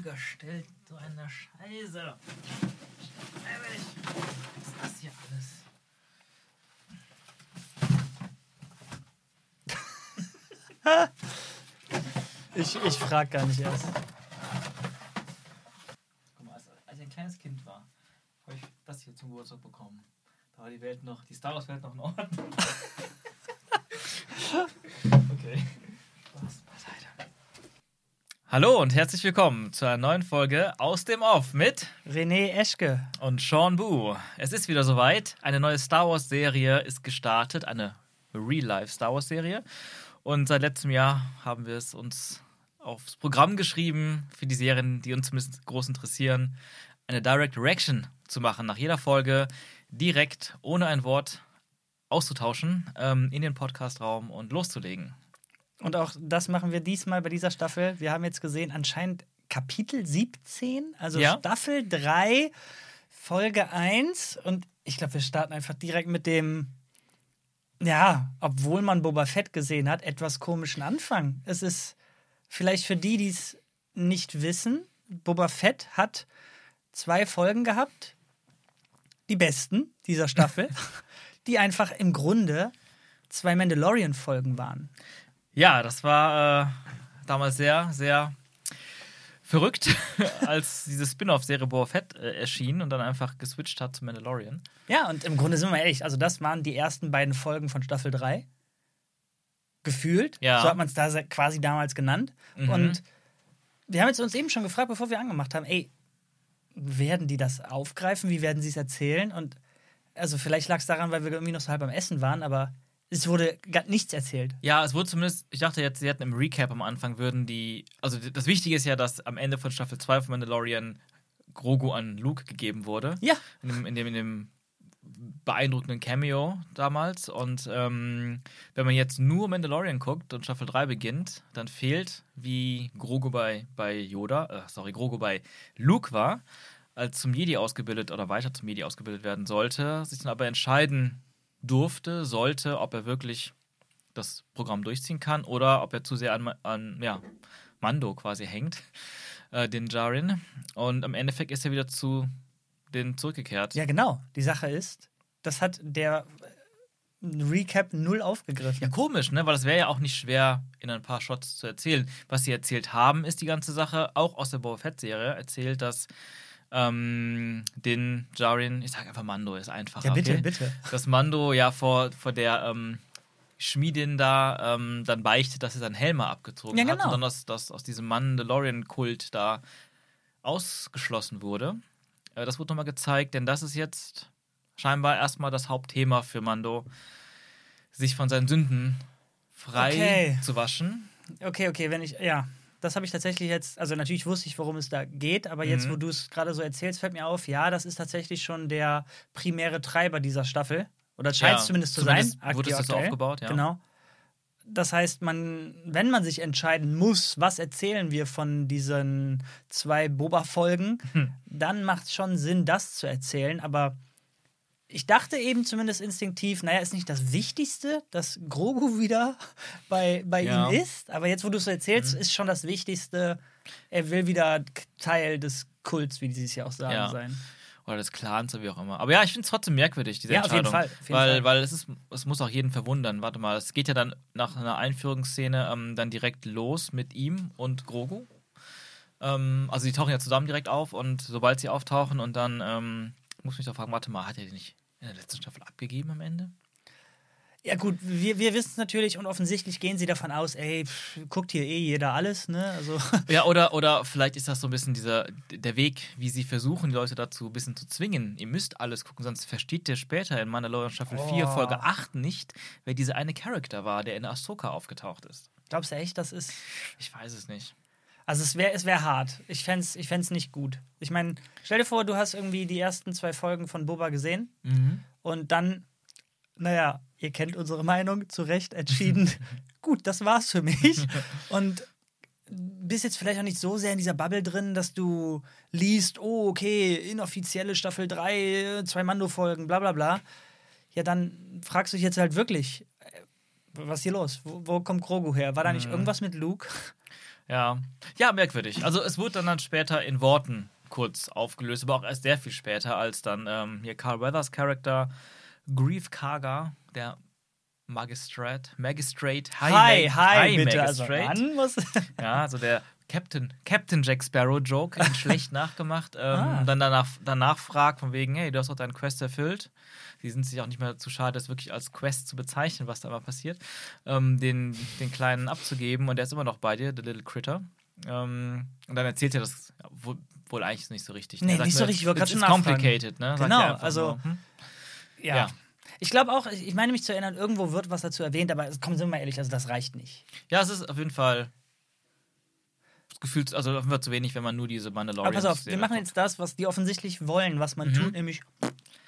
Holger stellt so eine Scheiße. Ehrlich, Was ist das hier alles? Ich, ich frag gar nicht erst. Guck mal, als, als ich ein kleines Kind war, habe ich das hier zum Geburtstag bekommen. Da war die Welt noch, die Star Wars Welt noch in Ordnung. okay. Hallo und herzlich willkommen zu einer neuen Folge aus dem Off mit René Eschke. und Sean Boo. Es ist wieder soweit. Eine neue Star Wars Serie ist gestartet, eine Real-Life Star Wars Serie. Und seit letztem Jahr haben wir es uns aufs Programm geschrieben, für die Serien, die uns zumindest groß interessieren, eine Direct Reaction zu machen, nach jeder Folge direkt, ohne ein Wort auszutauschen, ähm, in den Podcastraum und loszulegen. Und auch das machen wir diesmal bei dieser Staffel. Wir haben jetzt gesehen, anscheinend Kapitel 17, also Ja. Staffel 3, Folge 1. Und ich glaube, wir starten einfach direkt mit dem, ja, obwohl man Boba Fett gesehen hat, etwas komischen Anfang. Es ist vielleicht für die, die es nicht wissen, Boba Fett hat zwei Folgen gehabt, die besten dieser Staffel, die einfach im Grunde zwei Mandalorian-Folgen waren. Ja, das war äh, damals sehr, sehr verrückt, als diese Spin-off-Serie Boba Fett äh, erschien und dann einfach geswitcht hat zu Mandalorian. Ja, und im Grunde sind wir ehrlich, also das waren die ersten beiden Folgen von Staffel 3. Gefühlt. Ja. So hat man es da quasi damals genannt. Mhm. Und wir haben jetzt uns eben schon gefragt, bevor wir angemacht haben, ey, werden die das aufgreifen? Wie werden sie es erzählen? Und also vielleicht lag es daran, weil wir irgendwie noch so halb am Essen waren, aber es wurde gar nichts erzählt. Ja, es wurde zumindest, ich dachte jetzt, sie hätten im Recap am Anfang würden die, also das Wichtige ist ja, dass am Ende von Staffel 2 von Mandalorian Grogu an Luke gegeben wurde. Ja. In dem, in dem, in dem beeindruckenden Cameo damals. Und ähm, wenn man jetzt nur Mandalorian guckt und Staffel 3 beginnt, dann fehlt, wie Grogu bei, bei Yoda, äh, sorry, Grogu bei Luke war, als zum Jedi ausgebildet oder weiter zum Jedi ausgebildet werden sollte, sich dann aber entscheiden durfte, sollte, ob er wirklich das Programm durchziehen kann oder ob er zu sehr an, an ja, Mando quasi hängt, äh, den Jarin. Und im Endeffekt ist er wieder zu den zurückgekehrt. Ja, genau. Die Sache ist, das hat der äh, Recap null aufgegriffen. Ja, komisch, ne? Weil das wäre ja auch nicht schwer, in ein paar Shots zu erzählen. Was sie erzählt haben, ist die ganze Sache, auch aus der Boba Fett-Serie, erzählt, dass ähm, den Jarin, ich sag einfach Mando, ist einfacher. Ja, bitte, okay? bitte. Dass Mando ja vor, vor der ähm, Schmiedin da ähm, dann beichtet, dass er seinen Helm mal abgezogen Ja, hat genau. und dann aus, dass aus diesem Mandalorian-Kult da ausgeschlossen wurde. Äh, das wurde nochmal gezeigt, denn das ist jetzt scheinbar erstmal das Hauptthema für Mando, sich von seinen Sünden frei Okay. zu waschen. Okay, okay, wenn ich, ja, das habe ich tatsächlich jetzt, also natürlich wusste ich, worum es da geht, aber jetzt, Mhm. wo du es gerade so erzählst, fällt mir auf, ja, das ist tatsächlich schon der primäre Treiber dieser Staffel. Oder scheint es Ja, zumindest zu zumindest sein. wurde es das so aufgebaut, ja. Genau. Das heißt, man, wenn man sich entscheiden muss, was erzählen wir von diesen zwei Boba-Folgen, Hm. dann macht es schon Sinn, das zu erzählen. Aber ich dachte eben zumindest instinktiv, naja, ist nicht das Wichtigste, dass Grogu wieder bei, bei Ja. Mhm. ihm ist. Aber jetzt, wo du es erzählst, ist schon das Wichtigste, er will wieder Teil des Kults, wie sie es ja auch sagen, Ja. sein. Oder des Clans oder wie auch immer. Aber ja, ich finde es trotzdem merkwürdig, diese Ja, auf jeden Entscheidung. Fall, auf jeden weil Fall. weil es, ist, es muss auch jeden verwundern. Warte mal, es geht ja dann nach einer Einführungsszene ähm, dann direkt los mit ihm und Grogu. Ähm, also die tauchen ja zusammen direkt auf und sobald sie auftauchen und dann ähm, muss mich doch fragen, warte mal, hat er die nicht in der letzten Staffel abgegeben am Ende? Ja, gut, wir, wir wissen es natürlich und offensichtlich gehen sie davon aus, ey, pff, guckt hier eh jeder alles, ne? Also, Ja, oder, oder vielleicht ist das so ein bisschen dieser, der Weg, wie sie versuchen, die Leute dazu ein bisschen zu zwingen. Ihr müsst alles gucken, sonst versteht ihr später in Mandalorian Staffel 4, Oh. Folge 8 nicht, wer dieser eine Charakter war, der in Ahsoka aufgetaucht ist. glaubst du echt, das ist. Ich weiß es nicht. Also, es wäre es wär hart. Ich fände es ich fänd's nicht gut. Ich meine, stell dir vor, du hast irgendwie die ersten zwei Folgen von Boba gesehen und dann, naja, ihr kennt unsere Meinung, zu Recht entschieden, gut, das war's für mich. Und bist jetzt vielleicht auch nicht so sehr in dieser Bubble drin, dass du liest, oh, okay, inoffizielle Staffel 3, zwei Mando-Folgen, bla bla bla. Ja, dann fragst du dich jetzt halt wirklich, äh, was ist hier los? Wo, wo kommt Grogu her? War da nicht irgendwas mit Luke? Ja. Ja, merkwürdig. Also es wurde dann, dann später in Worten kurz aufgelöst, aber auch erst sehr viel später, als dann ähm, hier Carl Weathers Charakter Grief Karga, der Magistrate, Magistrate, Hi, hi, Mag- hi, bitte. Also, Magistrate. man muss Ja, also der Captain, Captain Jack Sparrow Joke, schlecht nachgemacht. Ähm, Ah. Und dann danach, danach fragt, von wegen, hey, du hast doch deinen Quest erfüllt. Sie sind sich auch nicht mehr zu schade, das wirklich als Quest zu bezeichnen, was da mal passiert. Ähm, den, den Kleinen abzugeben und der ist immer noch bei dir, der Little Critter. Ähm, und dann erzählt er das wohl, wohl eigentlich nicht so richtig. Nee, Er sagt nicht so richtig, grad it's schon complicated, ne? Genau, einfach also- hm? Ja. Ja. Ich glaube auch, ich meine mich zu erinnern, irgendwo wird was dazu erwähnt, aber es- kommen Sie mal ehrlich, also das reicht nicht. Ja, es ist auf jeden Fall gefühlt, also auf jeden Fall zu wenig, wenn man nur diese Aber Mandalorian pass auf, wir machen jetzt das, was die offensichtlich wollen, was man tut, nämlich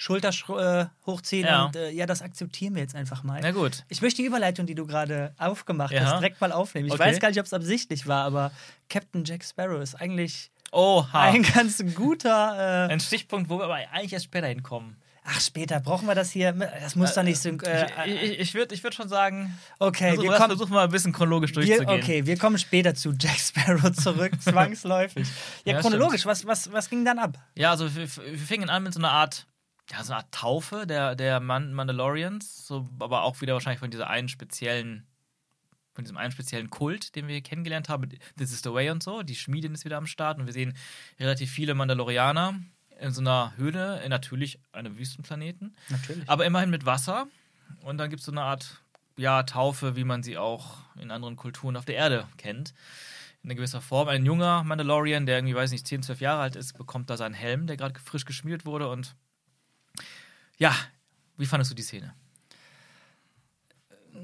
Schulter sch- äh, hochziehen. Ja. und äh, ja, das akzeptieren wir jetzt einfach mal. Na gut. Ich möchte die Überleitung, die du gerade aufgemacht Ja. hast, direkt mal aufnehmen. Ich Okay. weiß gar nicht, ob es absichtlich war, aber Captain Jack Sparrow ist eigentlich Oha. ein ganz guter. Äh, Ein Stichpunkt, wo wir aber eigentlich erst später hinkommen. ach, später brauchen wir das hier. Das muss doch nicht sync. Äh, ich ich, ich würde ich würd schon sagen, okay, also, wir wir kommen. versuchen mal ein bisschen chronologisch Wir, durchzugehen. okay, wir kommen später zu Jack Sparrow zurück, zwangsläufig. Ja, Ja, chronologisch, was, was, was ging dann ab? Ja, also wir, wir fingen an mit so einer Art, ja, so einer Art Taufe der, der Man Mandalorians, so, aber auch wieder wahrscheinlich von dieser einen speziellen, von diesem einen speziellen Kult, den wir kennengelernt haben. This is the way und so. Die Schmiedin ist wieder am Start und wir sehen relativ viele Mandalorianer in so einer Höhle, natürlich einem Wüstenplaneten. Natürlich. Aber immerhin mit Wasser. Und dann gibt es so eine Art ja, Taufe, wie man sie auch in anderen Kulturen auf der Erde kennt. In einer gewisser Form. Ein junger Mandalorian, der irgendwie, weiß nicht, 10, 12 Jahre alt ist, bekommt da seinen Helm, der gerade frisch geschmiert wurde. Und ja, wie fandest du die Szene?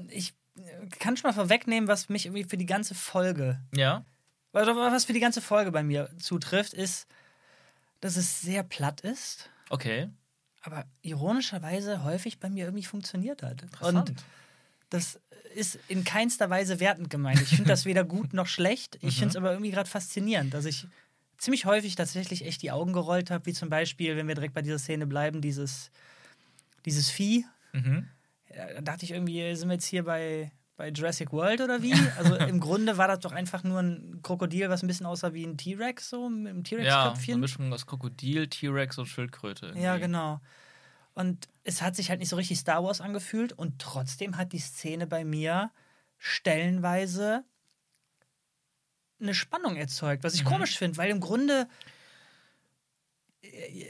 Ich äh, kann schon mal vorwegnehmen, was mich irgendwie für die ganze Folge, Ja. was für die ganze Folge bei mir zutrifft, ist, dass es sehr platt ist, Okay. aber ironischerweise häufig bei mir irgendwie funktioniert hat. Und Interessant. das ist in keinster Weise wertend gemeint. Ich finde das weder gut noch schlecht. Ich finde es aber irgendwie gerade faszinierend, dass ich ziemlich häufig tatsächlich echt die Augen gerollt habe, wie zum Beispiel, wenn wir direkt bei dieser Szene bleiben, dieses, dieses Vieh. Mhm. Ja, da dachte ich irgendwie, sind wir jetzt hier bei, bei Jurassic World oder wie? Also im Grunde war das doch einfach nur ein Krokodil, was ein bisschen aussah wie ein T-Rex, so mit einem Ja, so eine T-Rex-Köpfchen. Mischung aus Krokodil, T-Rex und Schildkröte. irgendwie. Ja, genau. Und es hat sich halt nicht so richtig Star Wars angefühlt und trotzdem hat die Szene bei mir stellenweise eine Spannung erzeugt, was ich komisch finde, weil im Grunde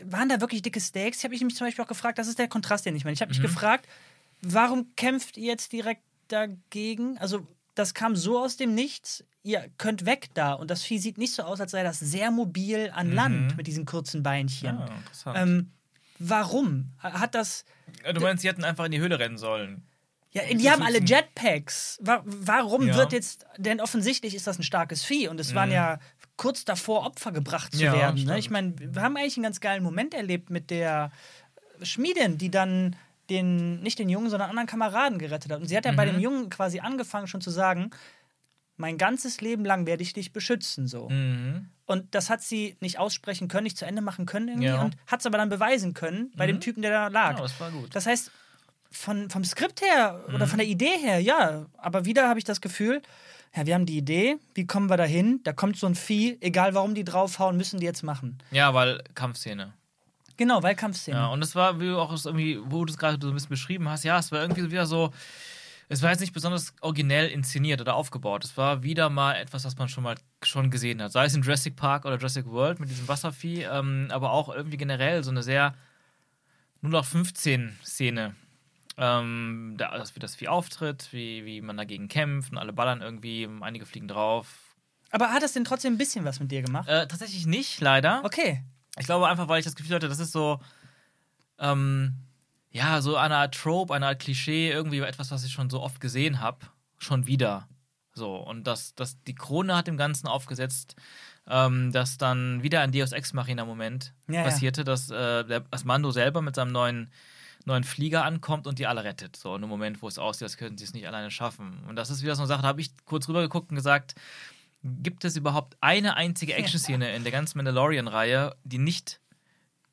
waren da wirklich dicke Stakes. Ich habe mich zum Beispiel auch gefragt, das ist der Kontrast, den ich meine. Ich habe mich gefragt, warum kämpft ihr jetzt direkt dagegen? Also, das kam so aus dem Nichts, ihr könnt weg da. Und das Vieh sieht nicht so aus, als sei das sehr mobil an Land mit diesen kurzen Beinchen. Ja, interessant. Ähm, warum? Hat das. Ja, du meinst, sie hätten einfach in die Höhle rennen sollen. Ja, die haben alle Jetpacks. Wa warum Ja. wird jetzt. Denn offensichtlich ist das ein starkes Vieh und es waren ja kurz davor, Opfer gebracht zu Mhm. Ja, werden. Ne? Ich meine, wir haben eigentlich einen ganz geilen Moment erlebt mit der Schmiedin, die dann den, nicht den Jungen, sondern anderen Kameraden gerettet hat. Und sie hat ja bei Mhm. dem Jungen quasi angefangen, schon zu sagen: Mein ganzes Leben lang werde ich dich beschützen. So. Mhm. Und das hat sie nicht aussprechen können, nicht zu Ende machen können irgendwie Ja. und hat es aber dann beweisen können bei dem Typen, der da lag. Ja, das war gut. Das heißt, von, vom Skript her oder von der Idee her, ja, aber wieder habe ich das Gefühl, ja, wir haben die Idee, wie kommen wir da hin? Da kommt so ein Vieh, egal warum die draufhauen, müssen die jetzt machen. Ja, weil Kampfszene. Genau, weil Kampfszene. Ja, und es war, wie du auch es irgendwie, wo du es gerade so ein bisschen beschrieben hast, ja, es war irgendwie wieder so, es war jetzt nicht besonders originell inszeniert oder aufgebaut. Es war wieder mal etwas, was man schon mal schon gesehen hat. Sei es in Jurassic Park oder Jurassic World mit diesem Wasservieh, ähm, aber auch irgendwie generell so eine sehr 0815-Szene. Ähm, da, dass wie das Vieh auftritt, wie, wie man dagegen kämpft und alle ballern irgendwie, einige fliegen drauf. Aber hat das denn trotzdem ein bisschen was mit dir gemacht? Äh, tatsächlich nicht, leider. Okay. Ich glaube einfach, weil ich das Gefühl hatte, das ist so, ähm, ja, so eine Art Trope, eine Art Klischee, irgendwie etwas, was ich schon so oft gesehen habe, schon wieder. So, und das, das, die Krone hat dem Ganzen aufgesetzt, ähm, dass dann wieder ein Deus Ex Machina Moment Ja, ja. passierte, dass äh, der, das Mando selber mit seinem neuen, neuen Flieger ankommt und die alle rettet. So, in einem Moment, wo es aussieht, als könnten sie es nicht alleine schaffen. Und das ist wieder so eine Sache, da habe ich kurz rübergeguckt und gesagt, gibt es überhaupt eine einzige Action-Szene in der ganzen Mandalorian-Reihe, die nicht,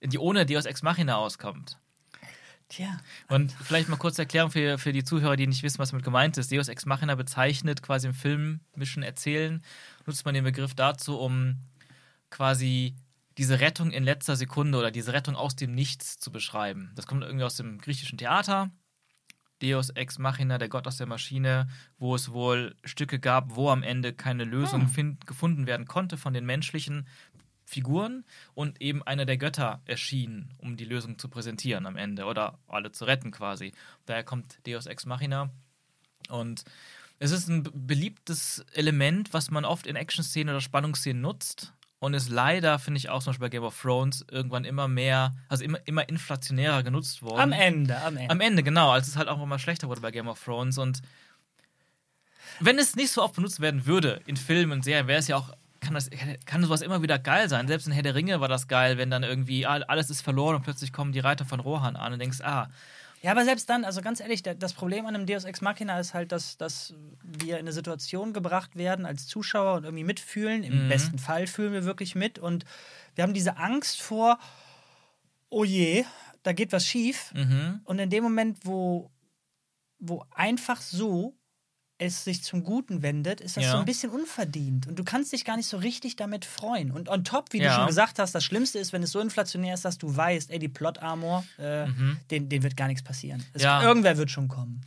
die ohne Deus Ex Machina auskommt? Tja. Und vielleicht mal kurz Erklärung für, für die Zuhörer, die nicht wissen, was damit gemeint ist. Deus Ex Machina bezeichnet quasi im filmischen Erzählen, nutzt man den Begriff dazu, um quasi diese Rettung in letzter Sekunde oder diese Rettung aus dem Nichts zu beschreiben. Das kommt irgendwie aus dem griechischen Theater. Deus Ex Machina, der Gott aus der Maschine, wo es wohl Stücke gab, wo am Ende keine Lösung Hm. gefunden werden konnte von den menschlichen Figuren und eben einer der Götter erschien, um die Lösung zu präsentieren am Ende oder alle zu retten quasi. Daher kommt Deus Ex Machina und es ist ein beliebtes Element, was man oft in Action-Szenen oder Spannungsszenen nutzt und ist leider, finde ich auch zum Beispiel bei Game of Thrones, irgendwann immer mehr, also immer, immer inflationärer genutzt worden. Am Ende, am Ende. Am Ende, genau, als es halt auch immer schlechter wurde bei Game of Thrones. Und wenn es nicht so oft benutzt werden würde in Filmen und Serien, wäre es ja auch, kann, das, kann sowas immer wieder geil sein. Selbst in Herr der Ringe war das geil, wenn dann irgendwie ah, alles ist verloren und plötzlich kommen die Reiter von Rohan an und denkst, ah, Ja, aber selbst dann, also ganz ehrlich, das Problem an einem Deus Ex Machina ist halt, dass, dass wir in eine Situation gebracht werden als Zuschauer und irgendwie mitfühlen. Im Mhm. besten Fall fühlen wir wirklich mit und wir haben diese Angst vor, oh je, da geht was schief. mhm, Und in dem Moment, wo, wo einfach so es sich zum Guten wendet, ist das Ja. so ein bisschen unverdient. Und du kannst dich gar nicht so richtig damit freuen. Und on top, wie Ja. du schon gesagt hast, das Schlimmste ist, wenn es so inflationär ist, dass du weißt, ey, die Plot-Armor, äh, den, den wird gar nichts passieren. Es, Mhm. Ja. Irgendwer wird schon kommen.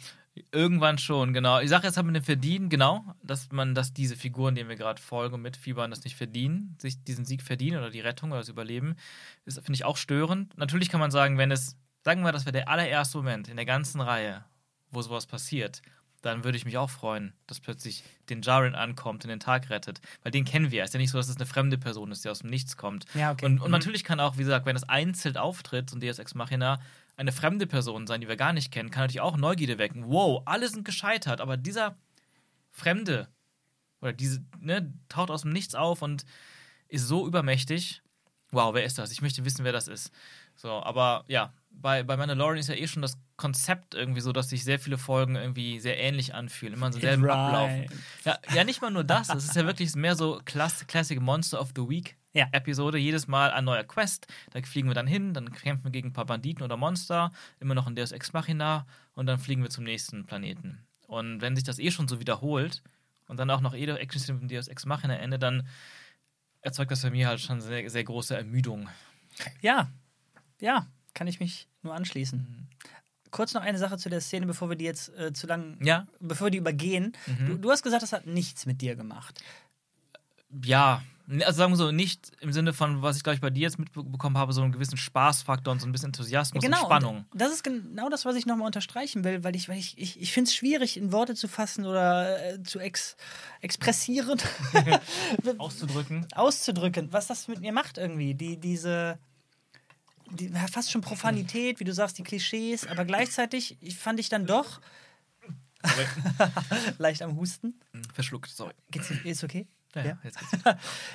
irgendwann schon, genau. Ich sage jetzt, haben wir den verdienen, genau, dass man, dass diese Figuren, denen wir gerade folgen und mitfiebern, das nicht verdienen, sich diesen Sieg verdienen oder die Rettung oder das Überleben, ist, finde ich, auch störend. Natürlich kann man sagen, wenn es, sagen wir, das wäre der allererste Moment in der ganzen Reihe, wo sowas passiert, dann würde ich mich auch freuen, dass plötzlich den Jaren ankommt und den Tag rettet. Weil den kennen wir. Es ist ja nicht so, dass es eine fremde Person ist, die aus dem Nichts kommt. Ja, okay. Und, und Mhm. natürlich kann auch, wie gesagt, wenn es einzeln auftritt und Deus Ex Machina eine fremde Person sein, die wir gar nicht kennen, kann natürlich auch Neugierde wecken. Wow, alle sind gescheitert, aber dieser Fremde oder diese, ne, taucht aus dem Nichts auf und ist so übermächtig. Wow, wer ist das? Ich möchte wissen, wer das ist. So, aber ja, bei, bei Mandalorian ist ja eh schon das Konzept irgendwie so, dass sich sehr viele Folgen irgendwie sehr ähnlich anfühlen, immer so selben Ablauf. Right. Ja, ja, nicht mal nur das. Es ist ja wirklich mehr so Class Classic Monster of the Week Ja. Episode. Jedes Mal ein neuer Quest. Da fliegen wir dann hin, dann kämpfen wir gegen ein paar Banditen oder Monster. Immer noch ein Deus Ex Machina. Und dann fliegen wir zum nächsten Planeten. Und wenn sich das eh schon so wiederholt und dann auch noch eh der Action mit dem Deus Ex Machina Ende, dann erzeugt das bei mir halt schon sehr, sehr große Ermüdung. Ja, ja, kann ich mich nur anschließen. Mhm. Kurz noch eine Sache zu der Szene, bevor wir die jetzt äh, zu lang, Ja, bevor wir die übergehen. Mhm. Du, du hast gesagt, das hat nichts mit dir gemacht. ja. Also sagen wir so, nicht im Sinne von, was ich glaube ich bei dir jetzt mitbekommen habe, so einen gewissen Spaßfaktor und so ein bisschen Enthusiasmus und Spannung. Genau, und Das ist genau das, was ich nochmal unterstreichen will, weil ich, weil ich, ich, ich finde es schwierig, in Worte zu fassen oder äh, zu ex, expressieren, Auszudrücken. auszudrücken, was das mit mir macht irgendwie. Die, diese die, fast schon Profanität, wie du sagst, die Klischees, aber gleichzeitig ich fand ich dann doch leicht am Husten. Verschluckt, sorry. Geht's, ist okay? Ja, Ja. jetzt geht's.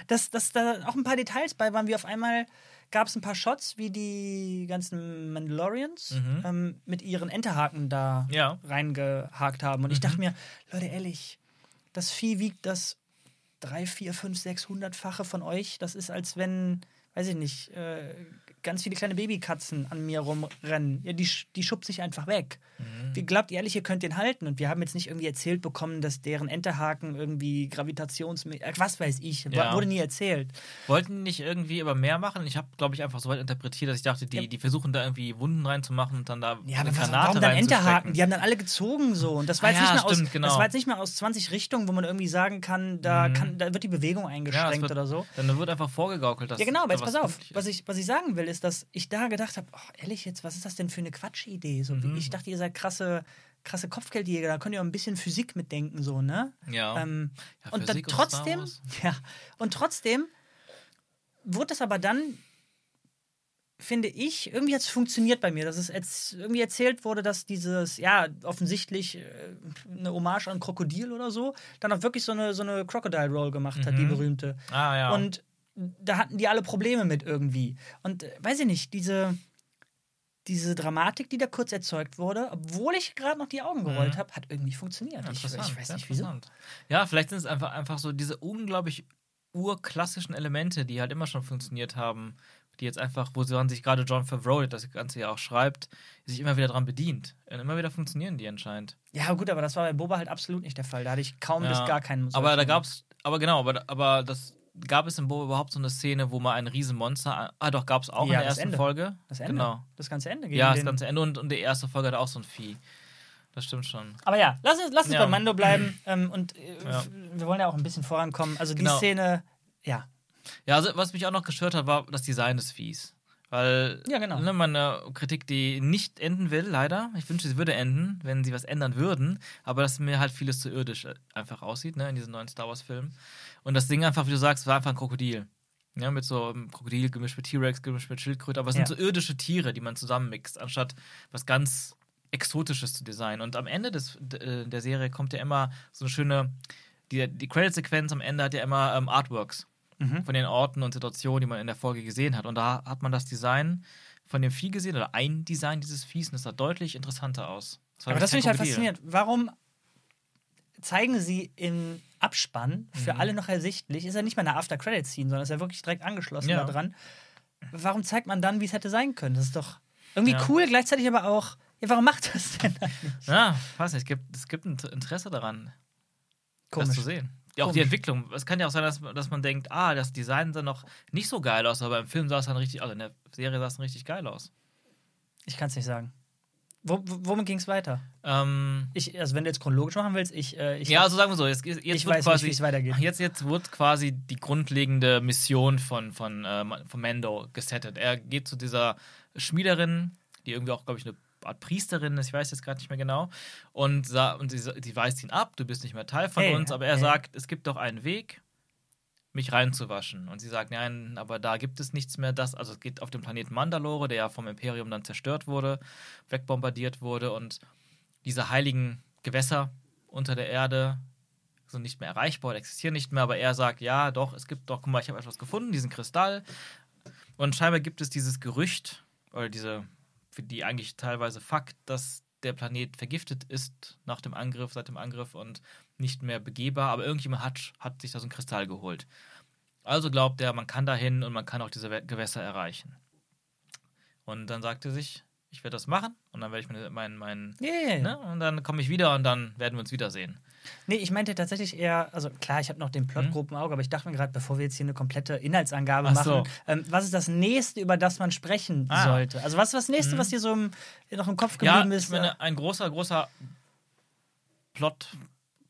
dass, dass da auch ein paar Details bei waren, wie auf einmal gab es ein paar Shots, wie die ganzen Mandalorians Mhm. ähm, mit ihren Enterhaken da Ja. reingehakt haben. Und ich dachte mir, Leute, ehrlich, das Vieh wiegt das drei, vier, fünf, sechshundertfache von euch. Das ist, als wenn, weiß ich nicht, äh, ganz viele kleine Babykatzen an mir rumrennen. Ja, die, die schubst sich einfach weg. Mhm. Wie glaubt ihr ehrlich, ihr könnt den halten? Und wir haben jetzt nicht irgendwie erzählt bekommen, dass deren Enterhaken irgendwie Gravitations... äh, Was weiß ich, Ja. wurde nie erzählt. Wollten die nicht irgendwie aber mehr machen? Ich habe, glaube ich, einfach so weit interpretiert, dass ich dachte, die, Ja. die versuchen da irgendwie Wunden reinzumachen und dann da Ja, aber eine was, Granate warum dann. Enterhaken? Die haben dann alle gezogen so. Und das war, Ah jetzt, ja, nicht mehr aus, stimmt, genau. das war jetzt nicht mehr aus 20 Richtungen, wo man irgendwie sagen kann, da, Mhm. kann, da wird die Bewegung eingeschränkt wird, oder so. Dann wird einfach vorgegaukelt, dass Ja, genau, aber jetzt pass auf. Was ich, was ich sagen will, ist, dass ich da gedacht habe, oh, ehrlich jetzt, was ist das denn für eine Quatschidee? So, Mhm. Ich dachte, ihr seid krasse, krasse Kopfgeldjäger, da könnt ihr auch ein bisschen Physik mitdenken, so, ne? Ja. Ähm, Ja, und dann Physik trotzdem, ja, und trotzdem wurde das aber dann, finde ich, irgendwie hat es funktioniert bei mir, dass es jetzt irgendwie erzählt wurde, dass dieses, ja, offensichtlich äh, eine Hommage an Krokodil oder so, dann auch wirklich so eine, so eine Crocodile Roll gemacht hat, die Mhm. berühmte. ah, ja. Und da hatten die alle Probleme mit irgendwie. Und äh, weiß ich nicht, diese, diese Dramatik, die da kurz erzeugt wurde, obwohl ich gerade noch die Augen gerollt Mhm. habe, hat irgendwie funktioniert. Ja, ich, ich weiß nicht wieso. Ja, vielleicht sind es einfach, einfach so diese unglaublich urklassischen Elemente, die halt immer schon funktioniert haben, die jetzt einfach, wo sie sich gerade John Favreau, das Ganze ja auch schreibt, sich immer wieder dran bedient. Und immer wieder funktionieren die anscheinend. Ja, gut, aber das war bei Boba halt absolut nicht der Fall. Da hatte ich kaum Ja. bis gar keinen Aber da gab's, aber genau, aber, aber das gab es in Boba überhaupt so eine Szene, wo mal ein Riesenmonster, ah doch, gab es auch Ja, in der ersten Ende. Folge. Das Ende. Genau. Das ganze Ende. Gegen Ja, das ganze Ende und, und die erste Folge hat auch so ein Vieh. Das stimmt schon. Aber ja, lass uns, lass uns Ja. bei Mando bleiben. Ähm, und äh, Ja. wir wollen ja auch ein bisschen vorankommen. Also die Genau. Szene, ja. Ja, also was mich auch noch gestört hat, war das Design des Viehs. Weil, Ja, genau. ne, meine Kritik, die nicht enden will, leider. Ich wünschte, sie würde enden, wenn sie was ändern würden. Aber dass mir halt vieles zu irdisch äh, einfach aussieht, ne, in diesen neuen Star Wars-Filmen. Und das Ding einfach, wie du sagst, war einfach ein Krokodil. Ja, mit so einem Krokodil gemischt mit T-Rex, gemischt mit Schildkröte. Aber es Ja. sind so irdische Tiere, die man zusammenmixt, anstatt was ganz Exotisches zu designen. Und am Ende des, äh, der Serie kommt ja immer so eine schöne, die, die Credit-Sequenz am Ende hat ja immer ähm, Artworks Mhm. von den Orten und Situationen, die man in der Folge gesehen hat. Und da hat man das Design von dem Vieh gesehen oder ein Design dieses Viehs und das sah deutlich interessanter aus. war Aber das finde ich halt faszinierend. Warum zeigen sie im Abspann für Mhm. alle noch ersichtlich, ist ja nicht mal eine After-Credit-Scene, sondern ist ja wirklich direkt angeschlossen Ja. daran. Warum zeigt man dann, wie es hätte sein können? Das ist doch irgendwie Ja. cool, gleichzeitig aber auch, ja, warum macht das denn? Ja, weiß nicht, es gibt, es gibt ein Interesse daran, das zu sehen. Ja, auch die. Entwicklung. Es kann ja auch sein, dass, dass man denkt, ah, das Design sah noch nicht so geil aus, aber im Film sah es dann richtig, also in der Serie sah es dann richtig geil aus. Ich kann es nicht sagen. Wo, wo- womit ging es weiter? Ähm, Ich, also wenn du jetzt chronologisch machen willst, ich, äh, ich, ja, also sagen wir so, jetzt, jetzt ich wird weiß nicht, quasi, wie es weitergeht. Jetzt, jetzt wird quasi die grundlegende Mission von, von, äh, von Mando gesettet. Er geht zu dieser Schmiederin, die irgendwie auch, glaube ich, eine Art Priesterin ist, ich weiß jetzt gerade nicht mehr genau. Und, und sie, sie weist ihn ab, du bist nicht mehr Teil von Hey, uns, aber er hey. sagt, es gibt doch einen Weg, mich reinzuwaschen. Und sie sagt, nein, aber da gibt es nichts mehr. Das, also es geht auf den Planeten Mandalore, der ja vom Imperium dann zerstört wurde, wegbombardiert wurde und diese heiligen Gewässer unter der Erde sind nicht mehr erreichbar existieren nicht mehr, aber er sagt, ja, doch, es gibt doch, guck mal, ich habe etwas gefunden, diesen Kristall. Und scheinbar gibt es dieses Gerücht, oder diese, die eigentlich teilweise Fakt, dass der Planet vergiftet ist nach dem Angriff, seit dem Angriff und nicht mehr begehbar, aber irgendjemand hat, hat sich da so einen Kristall geholt. Also glaubt er, man kann dahin und man kann auch diese Gewässer erreichen. Und dann sagt er sich, ich werde das machen und dann werde ich meinen, mein, mein, ja. ne? und dann komme ich wieder und dann werden wir uns wiedersehen. Nee, ich meinte tatsächlich eher, also klar, ich habe noch den Plot grob im Auge, aber ich dachte mir gerade, bevor wir jetzt hier eine komplette Inhaltsangabe Ach so. machen, ähm, was ist das nächste, über das man sprechen Ah. sollte? Also was ist das nächste, Mhm. was dir so im, noch im Kopf Ja, geblieben ich ist? meine, ein großer, großer Plot.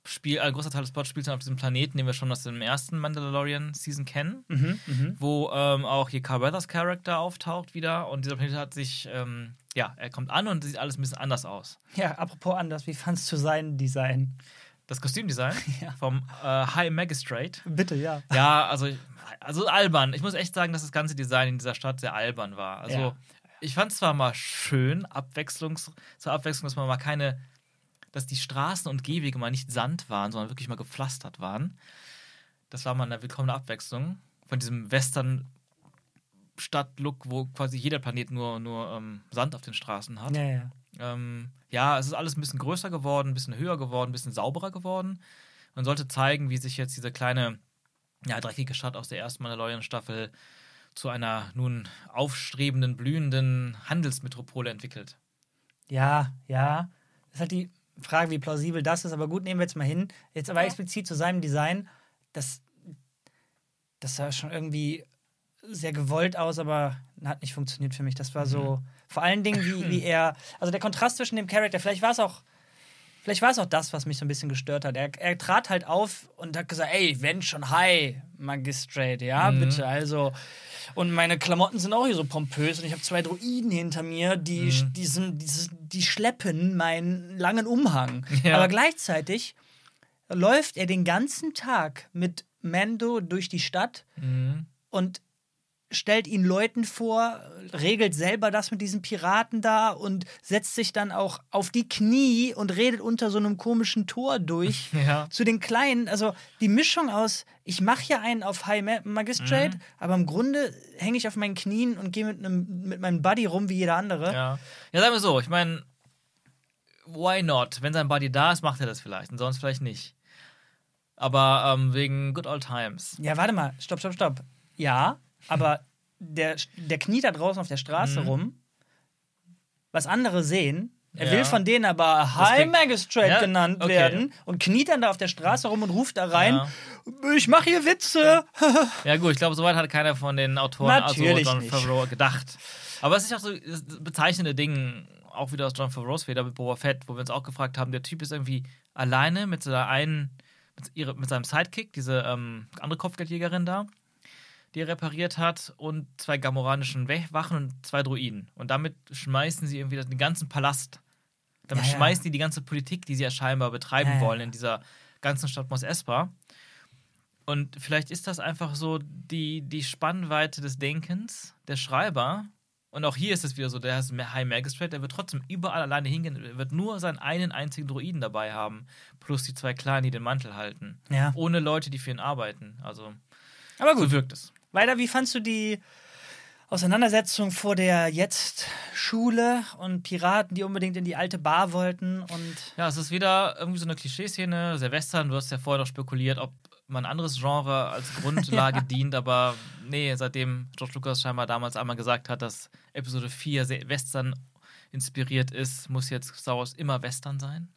Spiel, ein großer Teil des Plots spielt dann auf diesem Planeten, den wir schon aus dem ersten Mandalorian-Season kennen, mhm, mhm. wo ähm, auch hier Carl Weathers Charakter auftaucht wieder und dieser Planet hat sich, ähm, ja, er kommt an und sieht alles ein bisschen anders aus. Ja, apropos anders, wie fandst du sein Design? Das Kostümdesign Ja. vom äh, High Magistrate. Bitte, ja. Ja, also, also albern. Ich muss echt sagen, dass das ganze Design in dieser Stadt sehr albern war. Also, Ja. ich fand es zwar mal schön, Abwechslungs zur Abwechslung, dass man mal keine, dass die Straßen und Gehwege mal nicht Sand waren, sondern wirklich mal gepflastert waren. Das war mal eine willkommene Abwechslung von diesem Western Stadt-Look, wo quasi jeder Planet nur, nur ähm, Sand auf den Straßen hat. Ja, ja. Ähm, ja, es ist alles ein bisschen größer geworden, ein bisschen höher geworden, ein bisschen sauberer geworden. Man sollte zeigen, wie sich jetzt diese kleine, ja, dreckige Stadt aus der ersten Mandalorian-Staffel zu einer nun aufstrebenden, blühenden Handelsmetropole entwickelt. Ja, ja. Das ist halt die Frage, wie plausibel das ist, aber gut, nehmen wir jetzt mal hin. Jetzt aber Ja. explizit zu seinem Design, das, das sah schon irgendwie sehr gewollt aus, aber hat nicht funktioniert für mich. Das war so, Mhm. Vor allen Dingen, wie, wie er, also der Kontrast zwischen dem Charakter, vielleicht war es auch, vielleicht war es auch das, was mich so ein bisschen gestört hat. Er, er trat halt auf und hat gesagt, ey, wenn schon, hi, Magistrate, ja, Mhm. bitte, also. Und meine Klamotten sind auch hier so pompös und ich habe zwei Droiden hinter mir, die, Mhm. die, sind, die, sind- die schleppen meinen langen Umhang. Ja. Aber gleichzeitig läuft er den ganzen Tag mit Mando durch die Stadt Mhm. und stellt ihn Leuten vor, regelt selber das mit diesen Piraten da und setzt sich dann auch auf die Knie und redet unter so einem komischen Tor durch. Ja. Zu den Kleinen, also die Mischung aus, ich mache ja einen auf High Ma- Magistrate, Mhm. aber im Grunde hänge ich auf meinen Knien und gehe mit, einem- mit meinem Buddy rum wie jeder andere. Ja. ja, sagen wir so, ich meine, why not? Wenn sein Buddy da ist, macht er das vielleicht und sonst vielleicht nicht. Aber ähm, wegen Good Old Times. Ja, warte mal, stopp, stopp, stopp. Ja, aber der, der kniet da draußen auf der Straße Mhm. rum, was andere sehen. Er Ja. will von denen aber High Magistrate Ja, genannt okay. werden und kniet dann da auf der Straße rum und ruft da rein: Ja. Ich mache hier Witze. Ja, gut, ich glaube, soweit hat keiner von den Autoren, Natürlich also John. Favreau, gedacht. Aber es ist auch so das bezeichnende Ding, auch wieder aus John Favreaus Feder mit Boba Fett, wo wir uns auch gefragt haben, der Typ ist irgendwie alleine mit seiner einen, mit, ihre, mit seinem Sidekick, diese ähm, andere Kopfgeldjägerin da, die er repariert hat, und zwei gamoranischen Wachen und zwei Druiden. Und damit schmeißen sie irgendwie den ganzen Palast. Damit Ja, ja. schmeißen die die ganze Politik, die sie ja scheinbar betreiben Ja, wollen in dieser ganzen Stadt Mos Espa. Und vielleicht ist das einfach so die, die Spannweite des Denkens der Schreiber. Und auch hier ist es wieder so, der ist High Magistrate, der wird trotzdem überall alleine hingehen, er wird nur seinen einen einzigen Druiden dabei haben, plus die zwei Kleinen, die den Mantel halten. Ja. Ohne Leute, die für ihn arbeiten. Also, Aber so gut, wirkt es. Weiter, wie fandst du die Auseinandersetzung vor der jetzt Schule und Piraten, die unbedingt in die alte Bar wollten und Ja, es ist wieder irgendwie so eine Klischeeszene, sehr Western. Du hast ja vorher noch spekuliert, ob man ein anderes Genre als Grundlage dient, aber nee, seitdem George Lucas scheinbar damals einmal gesagt hat, dass Episode 4 sehr Western inspiriert ist, muss jetzt Star Wars immer Western sein.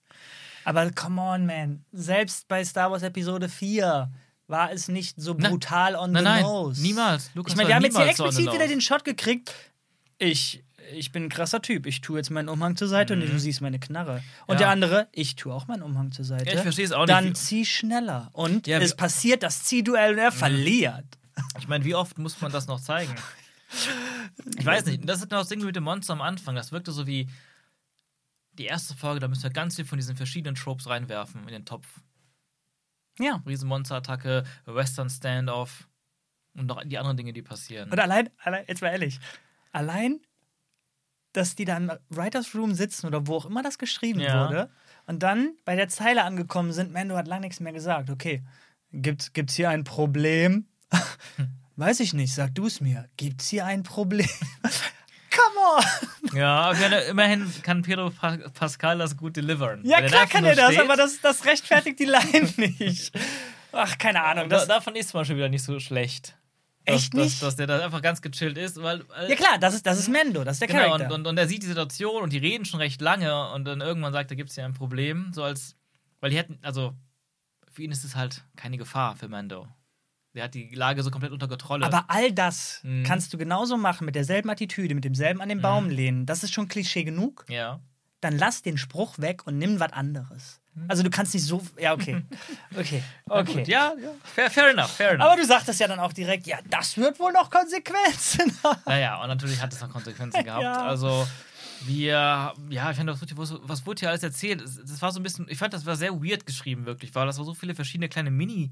Aber come on, man. Selbst bei Star Wars Episode 4 war es nicht so Nein. brutal on Nein, the nein, nose. niemals. Lucas ich meine, wir haben jetzt hier on explizit wieder den Shot gekriegt. Ich, ich bin ein krasser Typ. Ich tue jetzt meinen Umhang zur Seite und du siehst meine Knarre. Und Mhm. Ja. der andere, ich tue auch meinen Umhang zur Seite. Ja, ich verstehe es auch nicht. Dann zieh schneller. Und Ja, es Mhm. passiert das Ziehduell und er verliert. Ich meine, wie oft muss man das noch zeigen? Ich weiß nicht. Das ist genau das Ding mit dem Monster am Anfang. Das wirkte so wie die erste Folge, da müssen wir ganz viel von diesen verschiedenen Tropes reinwerfen in den Topf. Ja. Riesenmonsterattacke, Western Standoff und noch die anderen Dinge, die passieren. Und allein, allein, jetzt mal ehrlich, allein, dass die da im Writers Room sitzen oder wo auch immer das geschrieben Ja. wurde und dann bei der Zeile angekommen sind, Mando hat lange nichts mehr gesagt. Okay, gibt's, gibt's hier ein Problem? Weiß ich nicht, sag du es mir. Gibt's hier ein Problem? Come on! Ja, meine, immerhin kann Pedro Pa- Pascal das gut delivern. Ja, Wenn klar kann er das, steht, aber das, das rechtfertigt die Line nicht. Ach, keine Ahnung. Da, Das, davon ist zum Beispiel wieder nicht so schlecht. Dass, Echt dass, nicht? Dass der da einfach ganz gechillt ist, weil. ja, klar, das ist, das ist Mendo, das ist der Genau, Charakter. und, und, und er sieht die Situation und die reden schon recht lange und dann irgendwann sagt, da gibt es ja ein Problem. So als. Weil die hätten, also für ihn ist es halt keine Gefahr für Mando. Der hat die Lage so komplett unter Kontrolle. Aber all das Mhm. kannst du genauso machen, mit derselben Attitüde, mit demselben an den Baum lehnen. Das ist schon Klischee genug. ja. Dann lass den Spruch weg und nimm was anderes. Mhm. Also du kannst nicht so. Ja, okay. Okay. Okay. Ja, ja. Fair, fair enough, fair enough. Aber du sagtest ja dann auch direkt, ja, das wird wohl noch Konsequenzen haben. Naja, und natürlich hat es noch Konsequenzen gehabt. Ja. Also, wir, ja, ich fand, was was, wurde hier alles erzählt? Das war so ein bisschen, ich fand, das war sehr weird geschrieben, wirklich, weil das war so viele verschiedene kleine Mini-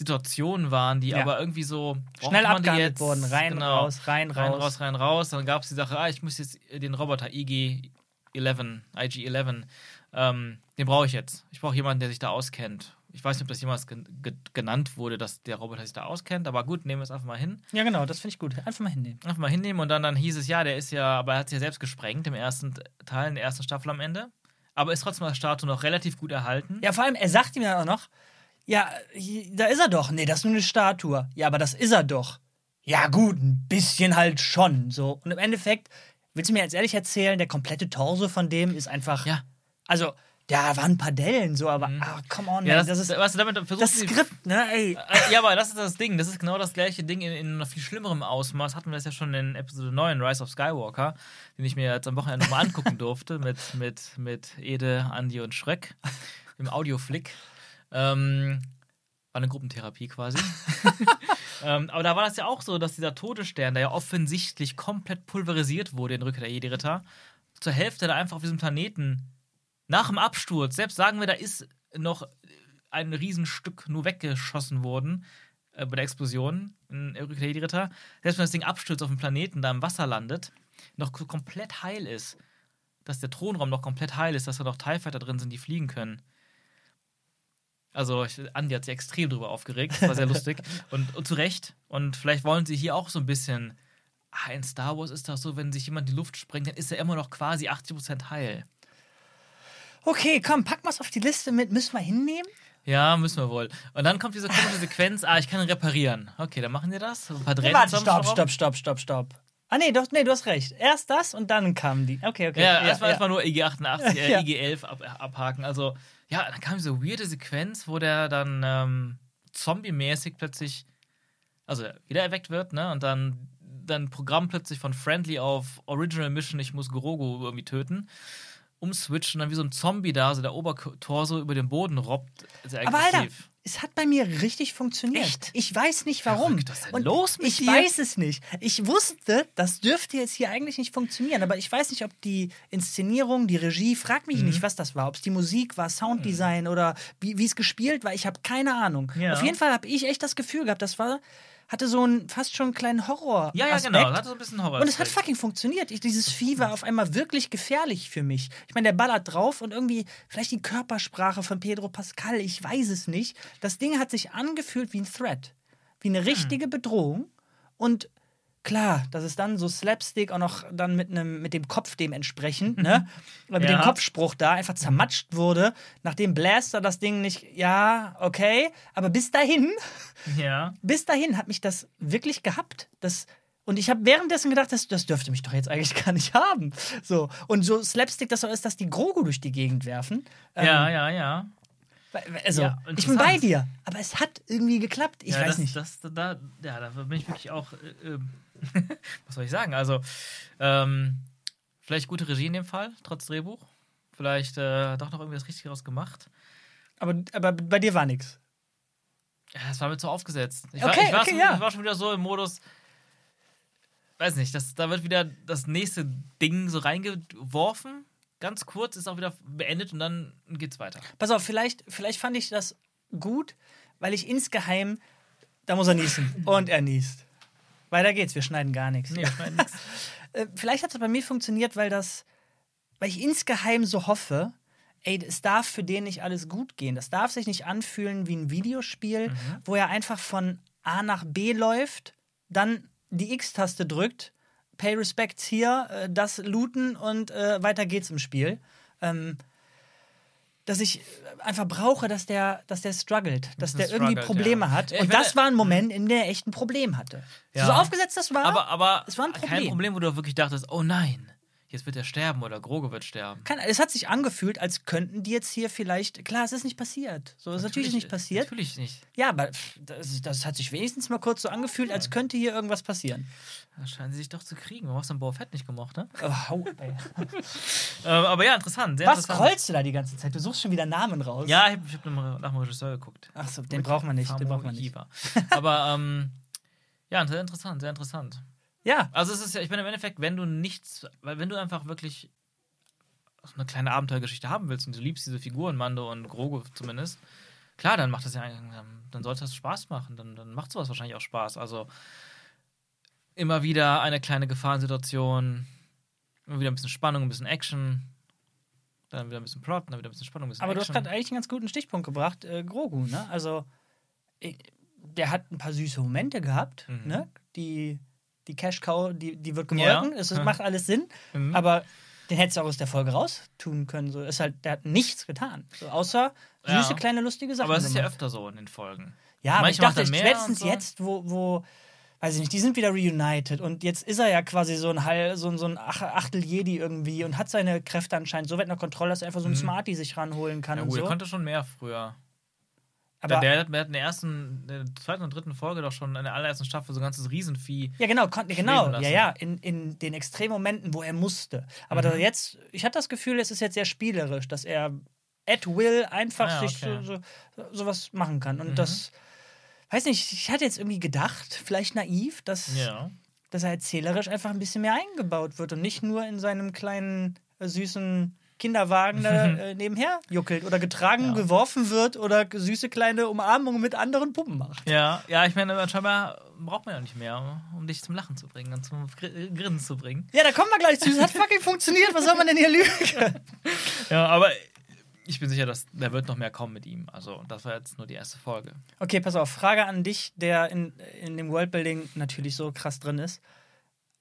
Situationen waren, die Ja. aber irgendwie so Schnell abgehandelt jetzt? wurden. Rein, Genau. raus, rein, rein, raus. raus, rein, raus. Dann gab es die Sache, ah, ich muss jetzt den Roboter IG-11, IG-11, ähm, den brauche ich jetzt. Ich brauche jemanden, der sich da auskennt. Ich weiß nicht, ob das jemals gen ge genannt wurde, dass der Roboter sich da auskennt, aber gut, nehmen wir es einfach mal hin. Ja, genau, das finde ich gut. Einfach mal hinnehmen. Einfach mal hinnehmen und dann, dann hieß es, ja, der ist ja, aber er hat sich ja selbst gesprengt im ersten Teil, in der ersten Staffel am Ende. Aber ist trotzdem als Statue noch relativ gut erhalten. Ja, vor allem, er sagt ihm dann auch noch, ja, da ist er doch. Nee, das ist nur eine Statue. Ja, aber das ist er doch. Ja, gut, ein bisschen halt schon. So. Und im Endeffekt, willst du mir jetzt ehrlich erzählen, der komplette Torso von dem ist einfach. Ja. Also, da waren ein paar Dellen, so, aber, ah, come on, Ja, man, das, das, ist du, damit das sie- Skript, ne, ey. Äh, Ja, aber das ist das Ding. Das ist genau das gleiche Ding in, in noch viel schlimmerem Ausmaß. Hatten wir das ja schon in Episode 9, Rise of Skywalker, den ich mir jetzt am Wochenende nochmal angucken durfte mit, mit, mit Ede, Andi und Schreck im Audioflick. Ähm, war eine Gruppentherapie quasi. ähm, aber da war das ja auch so, dass dieser Todesstern, der ja offensichtlich komplett pulverisiert wurde in Rückkehr der Jedi-Ritter, zur Hälfte da einfach auf diesem Planeten nach dem Absturz, selbst sagen wir, da ist noch ein Riesenstück nur weggeschossen worden äh, bei der Explosion in Rückkehr der Jedi-Ritter, selbst wenn das Ding abstürzt auf dem Planeten, da im Wasser landet, noch so komplett heil ist. Dass der Thronraum noch komplett heil ist, dass da noch TIE Fighter drin sind, die fliegen können. Also, ich, Andi hat sich extrem drüber aufgeregt. Das war sehr lustig. Und, und zu Recht. Und vielleicht wollen sie hier auch so ein bisschen. Ah, in Star Wars ist das so, wenn sich jemand in die Luft sprengt, dann ist er immer noch quasi 80% heil. Okay, komm, pack mal's auf die Liste mit, müssen wir hinnehmen. Ja, müssen wir wohl. Und dann kommt diese komische Sequenz, ah, ich kann ihn reparieren. Okay, dann machen die das. Ein paar Drähte Warte, stopp, stopp, stopp, stopp, stopp. Ah, nee, doch, nee, du hast recht. Erst das und dann kamen die. Okay, okay. Ja, erstmal erstmal nur IG 88, äh, Ja. IG 11 ab, abhaken. Also, ja, dann kam diese weirde Sequenz, wo der dann ähm, zombie-mäßig plötzlich, also wieder erweckt wird, ne? Und dann dann Programm plötzlich von Friendly auf Original Mission, ich muss Gorogo irgendwie töten, umswitchen und dann wie so ein Zombie da, so der Obertorso über den Boden robbt. Sehr Aber Alter, aggressiv. Es hat bei mir richtig funktioniert. Echt? Ich weiß nicht warum. Verrückt, was ist denn los mit ich dir? weiß es nicht. Ich wusste, das dürfte jetzt hier eigentlich nicht funktionieren, aber ich weiß nicht, ob die Inszenierung, die Regie, frag mich Mhm. nicht, was das war. Ob es die Musik war, Sounddesign oder wie wie es gespielt war. Ich habe keine Ahnung. Ja. Auf jeden Fall habe ich echt das Gefühl gehabt, das war hatte so einen fast schon einen kleinen Horror. Ja, ja, Aspekt. genau. Hatte so ein bisschen Horror. Und es hat fucking funktioniert. Ich, dieses Vieh war auf einmal wirklich gefährlich für mich. Ich meine, der ballert drauf und irgendwie, vielleicht die Körpersprache von Pedro Pascal, ich weiß es nicht. Das Ding hat sich angefühlt wie ein Threat. Wie eine richtige Bedrohung. Und klar, dass es dann so Slapstick auch noch dann mit, einem, mit dem Kopf dementsprechend, ne? Oder mit Ja. dem Kopfspruch da einfach zermatscht wurde, nachdem Blaster das Ding nicht, ja, okay, aber bis dahin Ja. bis dahin hat mich das wirklich gehabt. Das, und ich habe währenddessen gedacht, das, das dürfte mich doch jetzt eigentlich gar nicht haben. So. Und so Slapstick das so ist, dass die Grogu durch die Gegend werfen. Ähm, Ja, ja, ja. Also, Ja, ich bin bei dir. Aber es hat irgendwie geklappt. Ich ja, weiß das, nicht. Das, da, ja, da bin ich wirklich auch. Äh, ähm, was soll ich sagen? Also, ähm, vielleicht gute Regie in dem Fall, trotz Drehbuch. Vielleicht äh, doch noch irgendwie das Richtige draus gemacht. aber, aber bei dir war nichts. Ja, das war mir zu aufgesetzt. Ich, Okay, war, ich, war okay, schon, ja. ich war schon wieder so im Modus. Weiß nicht, das, da wird wieder das nächste Ding so reingeworfen. Ganz kurz, ist auch wieder beendet und dann geht's weiter. Pass auf, vielleicht, vielleicht fand ich das gut, weil ich insgeheim, da muss er niesen. Und er niest. Weiter geht's, wir schneiden gar nichts. Nee, ich meine nix. Äh, vielleicht hat es bei mir funktioniert, weil das, weil ich insgeheim so hoffe, ey, es darf für den nicht alles gut gehen. Das darf sich nicht anfühlen wie ein Videospiel, wo er einfach von A nach B läuft, dann die X-Taste drückt, Pay Respects hier, äh, das looten und äh, weiter geht's im Spiel. Ähm, dass ich einfach brauche, dass der, dass der struggelt, dass der irgendwie Probleme ja. hat. Und meine- das war ein Moment, in dem er echt ein Problem hatte. Ja. So aufgesetzt das war, Aber, aber es war ein kein Problem. Problem, wo du wirklich dachtest, oh nein, jetzt wird er sterben oder Groge wird sterben. Kein, es hat sich angefühlt, als könnten die jetzt hier vielleicht. Klar, es ist nicht passiert. So ist natürlich, nicht passiert. Natürlich nicht. Ja, aber das, das hat sich wenigstens mal kurz so angefühlt, als könnte hier irgendwas passieren. Da scheinen sie sich doch zu kriegen. Du hast dann Boa Fett nicht gemocht, ne? Oh, hau, ey. Ähm, aber ja, interessant. Sehr Was interessant. du da die ganze Zeit? Du suchst schon wieder Namen raus. Ja, ich habe hab noch nach dem Regisseur geguckt. Ach so, den braucht man nicht. Den braucht man nicht. Aber ähm, ja, sehr interessant, sehr interessant. Ja, Also es ist ja, ich meine im Endeffekt, wenn du nichts, weil wenn du einfach wirklich so eine kleine Abenteuergeschichte haben willst und du liebst diese Figuren, Mando und Grogu zumindest, klar, dann macht das ja, dann- dann sollte das Spaß machen, dann, dann macht sowas wahrscheinlich auch Spaß. Also immer wieder eine kleine Gefahrensituation, immer wieder ein bisschen Spannung, ein bisschen Action, dann wieder ein bisschen Plot, dann wieder ein bisschen Spannung, ein bisschen aber du hast Action. gerade eigentlich einen ganz guten Stichpunkt gebracht. Äh, Grogu, ne? Also, äh, der hat ein paar süße Momente gehabt, Mhm. ne? Die, die Cash Cow, die, die wird Ja. gemolken. Es, es macht alles Sinn. Mhm. Aber den hättest du auch aus der Folge raus tun können. So ist halt, der hat nichts getan. So, außer Ja. süße kleine lustige Sachen. aber es ist ja öfter so in den Folgen. ja, aber ich dachte, spätestens und so. jetzt, wo, wo, weiß ich nicht, die sind wieder reunited und jetzt ist er ja quasi so ein Heil, so ein, so ein Ach- Achtel Jedi irgendwie und hat seine Kräfte anscheinend so weit unter Kontrolle, dass er einfach so einen Smarty sich ranholen kann Mhm. Ja, und gut, so. er konnte schon mehr früher. Aber der, der, der hat in der ersten, der zweiten und dritten Folge doch schon in der allerersten Staffel so ein ganzes Riesenvieh. Ja, genau, genau, ja, ja, in, in den Extremmomenten, wo er musste. Aber Mhm. da jetzt, ich hatte das Gefühl, es ist jetzt sehr spielerisch, dass er at will einfach Ah, ja, sich okay. so, so, sowas machen kann. Und Mhm. das, weiß nicht, ich hatte jetzt irgendwie gedacht, vielleicht naiv, dass, Ja. dass er erzählerisch einfach ein bisschen mehr eingebaut wird und nicht nur in seinem kleinen, süßen Kinderwagen da äh, nebenher juckelt oder getragen, Ja. geworfen wird oder süße kleine Umarmungen mit anderen Puppen macht. Ja, ja, ich meine, scheinbar braucht man ja nicht mehr, um dich zum Lachen zu bringen und zum äh, Grinsen zu bringen. Ja, da kommen wir gleich zu. Es hat fucking funktioniert. Was soll man denn hier lügen? Ja, aber ich bin sicher, dass da wird noch mehr kommen mit ihm. Also, das war jetzt nur die erste Folge. Okay, pass auf. Frage an dich, der in, in dem Worldbuilding natürlich so krass drin ist.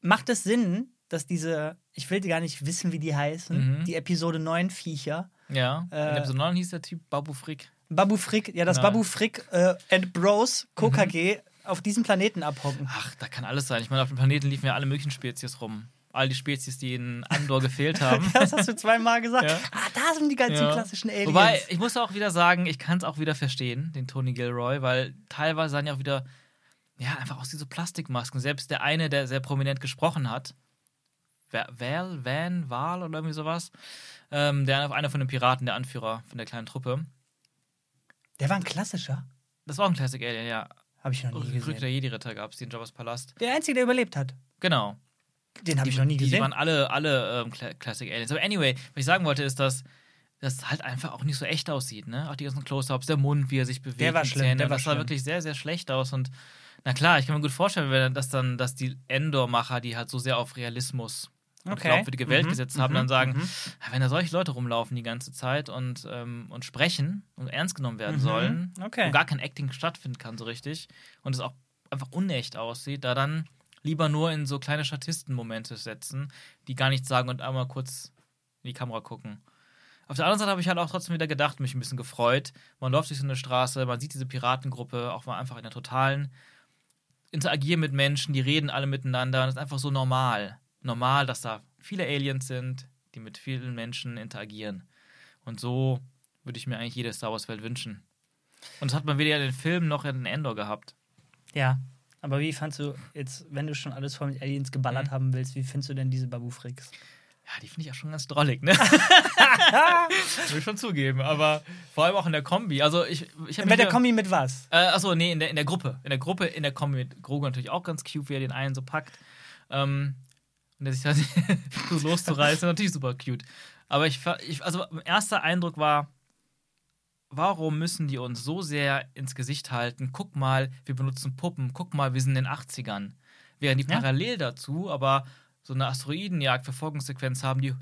Macht es Sinn, dass diese, ich will gar nicht wissen, wie die heißen, Mhm. die Episode 9 Viecher, Ja. Äh, in Episode 9 hieß der Typ Babu Frick. Babu Frick, ja, das Nein. Babu Frick äh, and Bros, KKG, auf diesem Planeten abhocken. Ach, da kann alles sein. Ich meine, auf dem Planeten liefen ja alle möglichen Spezies rum. All die Spezies, die in Andor gefehlt haben. Das hast du zweimal gesagt. Ja. Ah, da sind die ganzen Ja. klassischen Aliens. Wobei, ich muss auch wieder sagen, ich kann es auch wieder verstehen, den Tony Gilroy, weil teilweise sahen ja auch wieder, ja, einfach aus diese Plastikmasken. Selbst der eine, der sehr prominent gesprochen hat, Val, Van, Val oder irgendwie sowas, ähm, der einer von den Piraten, der Anführer von der kleinen Truppe. Der war ein klassischer. Das war auch ein Classic Alien, ja. Habe ich noch nie Rück gesehen. der Jedi-Ritter gab es, die in Jabba's Palast. Der Einzige, der überlebt hat. Genau. Den habe ich noch nie Die gesehen. waren alle, alle ähm, Cla- Classic Aliens. Aber anyway, was ich sagen wollte, ist, dass das halt einfach auch nicht so echt aussieht, ne? Auch die ganzen Close-Ups, der Mund, wie er sich bewegt. Der war die schlimm, Zähne, der war das sah wirklich sehr, sehr schlecht aus. Und na klar, ich kann mir gut vorstellen, dass dann, dass die Endor-Macher, die halt so sehr auf Realismus Okay. glaubwürdige Welt Mhm, gesetzt haben, mhm, dann sagen, mhm. "Ja, wenn da solche Leute rumlaufen die ganze Zeit und, ähm, und sprechen und ernst genommen werden Mhm, sollen, okay. und gar kein Acting stattfinden kann so richtig und es auch einfach unecht aussieht, da dann lieber nur in so kleine Statistenmomente setzen, die gar nichts sagen und einmal kurz in die Kamera gucken. Auf der anderen Seite habe ich halt auch trotzdem wieder gedacht, mich ein bisschen gefreut. Man läuft durch so eine Straße, man sieht diese Piratengruppe auch mal einfach in der totalen, interagieren mit Menschen, die reden alle miteinander und es ist einfach so normal. Normal, dass da viele Aliens sind, die mit vielen Menschen interagieren. Und so würde ich mir eigentlich jede Star Wars-Welt wünschen. Und das hat man weder in den Filmen noch in Endor gehabt. Ja. Aber wie fandst du jetzt, wenn du schon alles voll mit Aliens geballert Mhm. haben willst, wie findest du denn diese Babu Fricks? Ja, die finde ich auch schon ganz drollig, ne? Will ich schon zugeben, aber vor allem auch in der Kombi. Also ich, ich Mit der Kombi mit was? Äh, achso, nee, in der, in der Gruppe. In der Gruppe, in der Kombi mit Grogu natürlich auch ganz cute, wie er den einen so packt. Ähm, und der sich halt so loszureißen, natürlich super cute. Aber ich, ich, also mein erster Eindruck war, warum müssen die uns so sehr ins Gesicht halten? Guck mal, wir benutzen Puppen, guck mal, wir sind in den 80ern. Während die Ja. parallel dazu aber so eine Asteroidenjagd, Verfolgungssequenz haben, die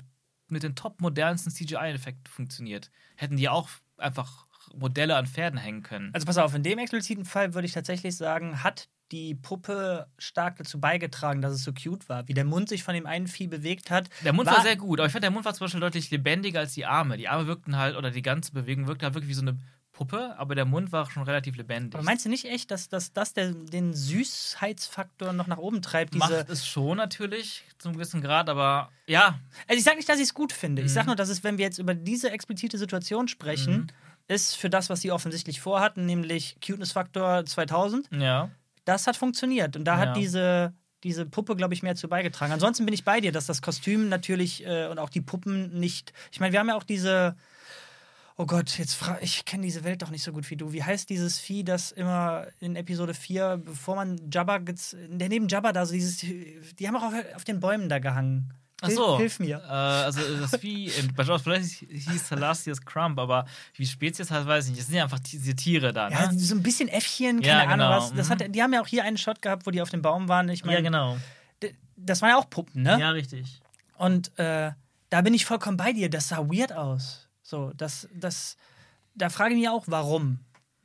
mit den top modernsten CGI-Effekten funktioniert. Hätten die auch einfach Modelle an Pferden hängen können. Also pass auf, in dem expliziten Fall würde ich tatsächlich sagen, hat die Puppe stark dazu beigetragen, dass es so cute war. Wie der Mund sich von dem einen Vieh bewegt hat. Der Mund war, sehr gut, aber ich fand, der Mund war zum Beispiel deutlich lebendiger als die Arme. Die Arme wirkten halt, oder die ganze Bewegung wirkte halt wirklich wie so eine Puppe, aber der Mund war schon relativ lebendig. Aber meinst du nicht echt, dass, das den Süßheitsfaktor noch nach oben treibt? Macht es schon natürlich, zum gewissen Grad, aber ja, Also ich sage nicht, dass ich es gut finde. Ich Mhm. sage nur, dass es, wenn wir jetzt über diese explizite Situation sprechen, Mhm. ist für das, was sie offensichtlich vorhatten, nämlich Cuteness-Faktor 2000, ja. Das hat funktioniert. Und da Ja. hat diese, diese Puppe, glaube ich, mehr zu beigetragen. Ansonsten bin ich bei dir, dass das Kostüm natürlich äh, und auch die Puppen nicht. Ich meine, wir haben ja auch diese. Oh Gott, jetzt fra ich kenne diese Welt doch nicht so gut wie du. Wie heißt dieses Vieh, das immer in Episode 4, bevor man Jabba, der neben Jabba da so dieses, die haben auch auf, auf den Bäumen da gehangen. Ach so. Hilf mir. Äh, also das wie, in, bei Jaws vielleicht hieß Thalassius Crumb, aber wie Spezies heißt, weiß ich nicht. Das sind ja einfach diese Tiere da, ne? Ja, so ein bisschen Äffchen, keine Ja, Ahnung genau. was. Das hat, die haben ja auch hier einen Shot gehabt, wo die auf dem Baum waren. Ich meine, ja genau. das waren ja auch Puppen, ne? Ja, richtig. Und äh, da bin ich vollkommen bei dir. Das sah weird aus. So, das, das, da frage ich mich auch, warum.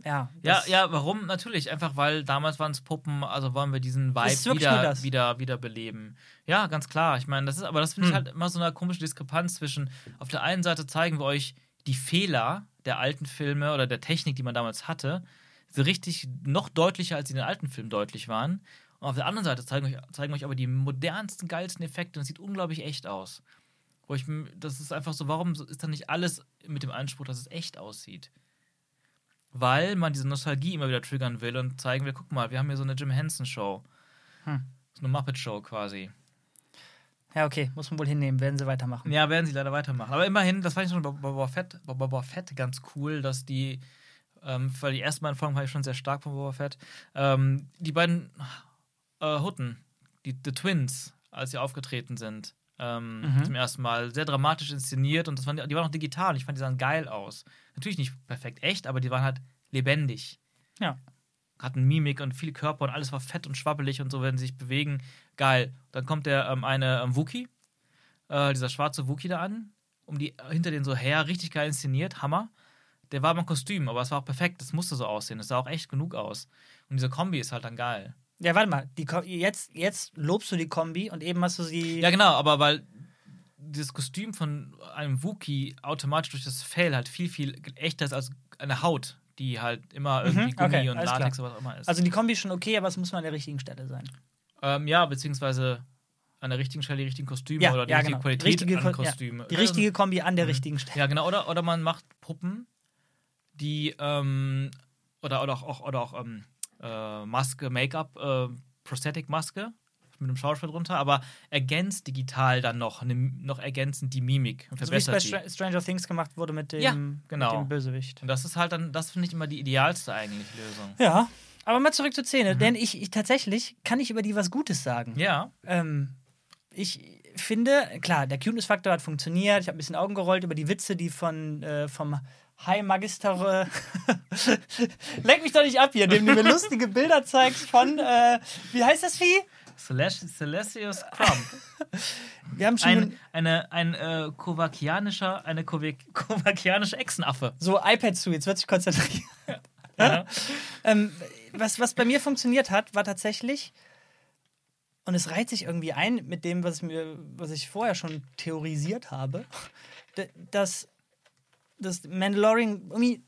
Ja, Ja, ja, warum? Natürlich, einfach weil damals waren es Puppen, also wollen wir diesen Vibe wieder, wieder, wieder beleben. Ja, ganz klar. Ich meine, das ist, aber das finde ich Hm. halt immer so eine komische Diskrepanz zwischen, auf der einen Seite zeigen wir euch die Fehler der alten Filme oder der Technik, die man damals hatte, so richtig noch deutlicher, als sie in den alten Filmen deutlich waren. Und auf der anderen Seite zeigen euch, zeigen euch aber die modernsten, geilsten Effekte und es sieht unglaublich echt aus. Wo ich, das ist einfach so, warum ist dann nicht alles mit dem Anspruch, dass es echt aussieht? Weil man diese Nostalgie immer wieder triggern will und zeigen will, guck mal, wir haben hier so eine Jim Henson Show. Hm. So eine Muppet Show quasi. ja, okay, muss man wohl hinnehmen, werden sie weitermachen. Ja, werden sie leider weitermachen. Aber immerhin, das fand ich schon bei Boba Fett, bei Boba Fett ganz cool, dass die, ähm, weil die ersten beiden Folgen war ich schon sehr stark von Boba Fett, ähm, die beiden äh, Hutten, die The Twins, als sie aufgetreten sind, ähm, Mhm. zum ersten Mal, sehr dramatisch inszeniert und das waren, die waren auch digital. Ich fand, die sahen geil aus. Natürlich nicht perfekt echt, aber die waren halt lebendig. Ja. Hatten Mimik und viel Körper und alles war fett und schwabbelig und so, wenn sie sich bewegen. Geil. Dann kommt der ähm, eine ähm, Wookie, äh, dieser schwarze Wookie da an, um die hinter den so her, richtig geil inszeniert, Hammer. Der war mal Kostüm, aber es war auch perfekt, das musste so aussehen, es sah auch echt genug aus. Und diese Kombi ist halt dann geil. Ja, warte mal, die, jetzt, jetzt lobst du die Kombi und eben hast du sie. Ja, genau, aber weil dieses Kostüm von einem Wookie automatisch durch das Fell halt viel, viel echter ist als, eine Haut, die halt immer irgendwie Mhm, Gummi okay, und Latex oder was auch immer ist. Also die Kombi ist schon okay, aber es muss mal an der richtigen Stelle sein. ähm, ja, beziehungsweise an der richtigen Stelle die richtigen Kostüme Ja, oder die ja, richtige genau. Qualität Richtige an Ko- ja. Kostüme. Die Ähm, richtige Kombi an der richtigen Stelle. Ja, genau. Oder, oder man macht Puppen, die ähm, oder, oder auch, auch, oder auch ähm, äh, Maske, Make-up, äh, Prosthetic-Maske mit einem Schauspiel drunter, aber ergänzt digital dann noch, ne, noch ergänzend die Mimik und So wie es bei Stranger Things gemacht wurde mit dem, Ja, genau. mit dem Bösewicht. Und das ist halt dann, das finde ich immer die idealste eigentlich Lösung. Ja, aber mal zurück zur Mhm. Szene, denn ich, ich tatsächlich kann ich über die was Gutes sagen. Ja, Ähm, ich finde, klar, der Cuteness-Faktor hat funktioniert. Ich habe ein bisschen Augen gerollt über die Witze, die von äh, vom High Magister. äh, Leck mich doch nicht ab hier, indem du mir lustige Bilder zeigst von, äh, wie heißt das Vieh? Celest Celestius Crumb. Wir haben schon ein eine, ein äh, kovakianischer, eine kovakianische Echsenaffe. so iPad zu, jetzt wird sich konzentrieren. Ja. ähm, was, was bei mir funktioniert hat, war tatsächlich, und es reiht sich irgendwie ein mit dem, was, mir, was ich vorher schon theorisiert habe, dass, dass Mandalorian irgendwie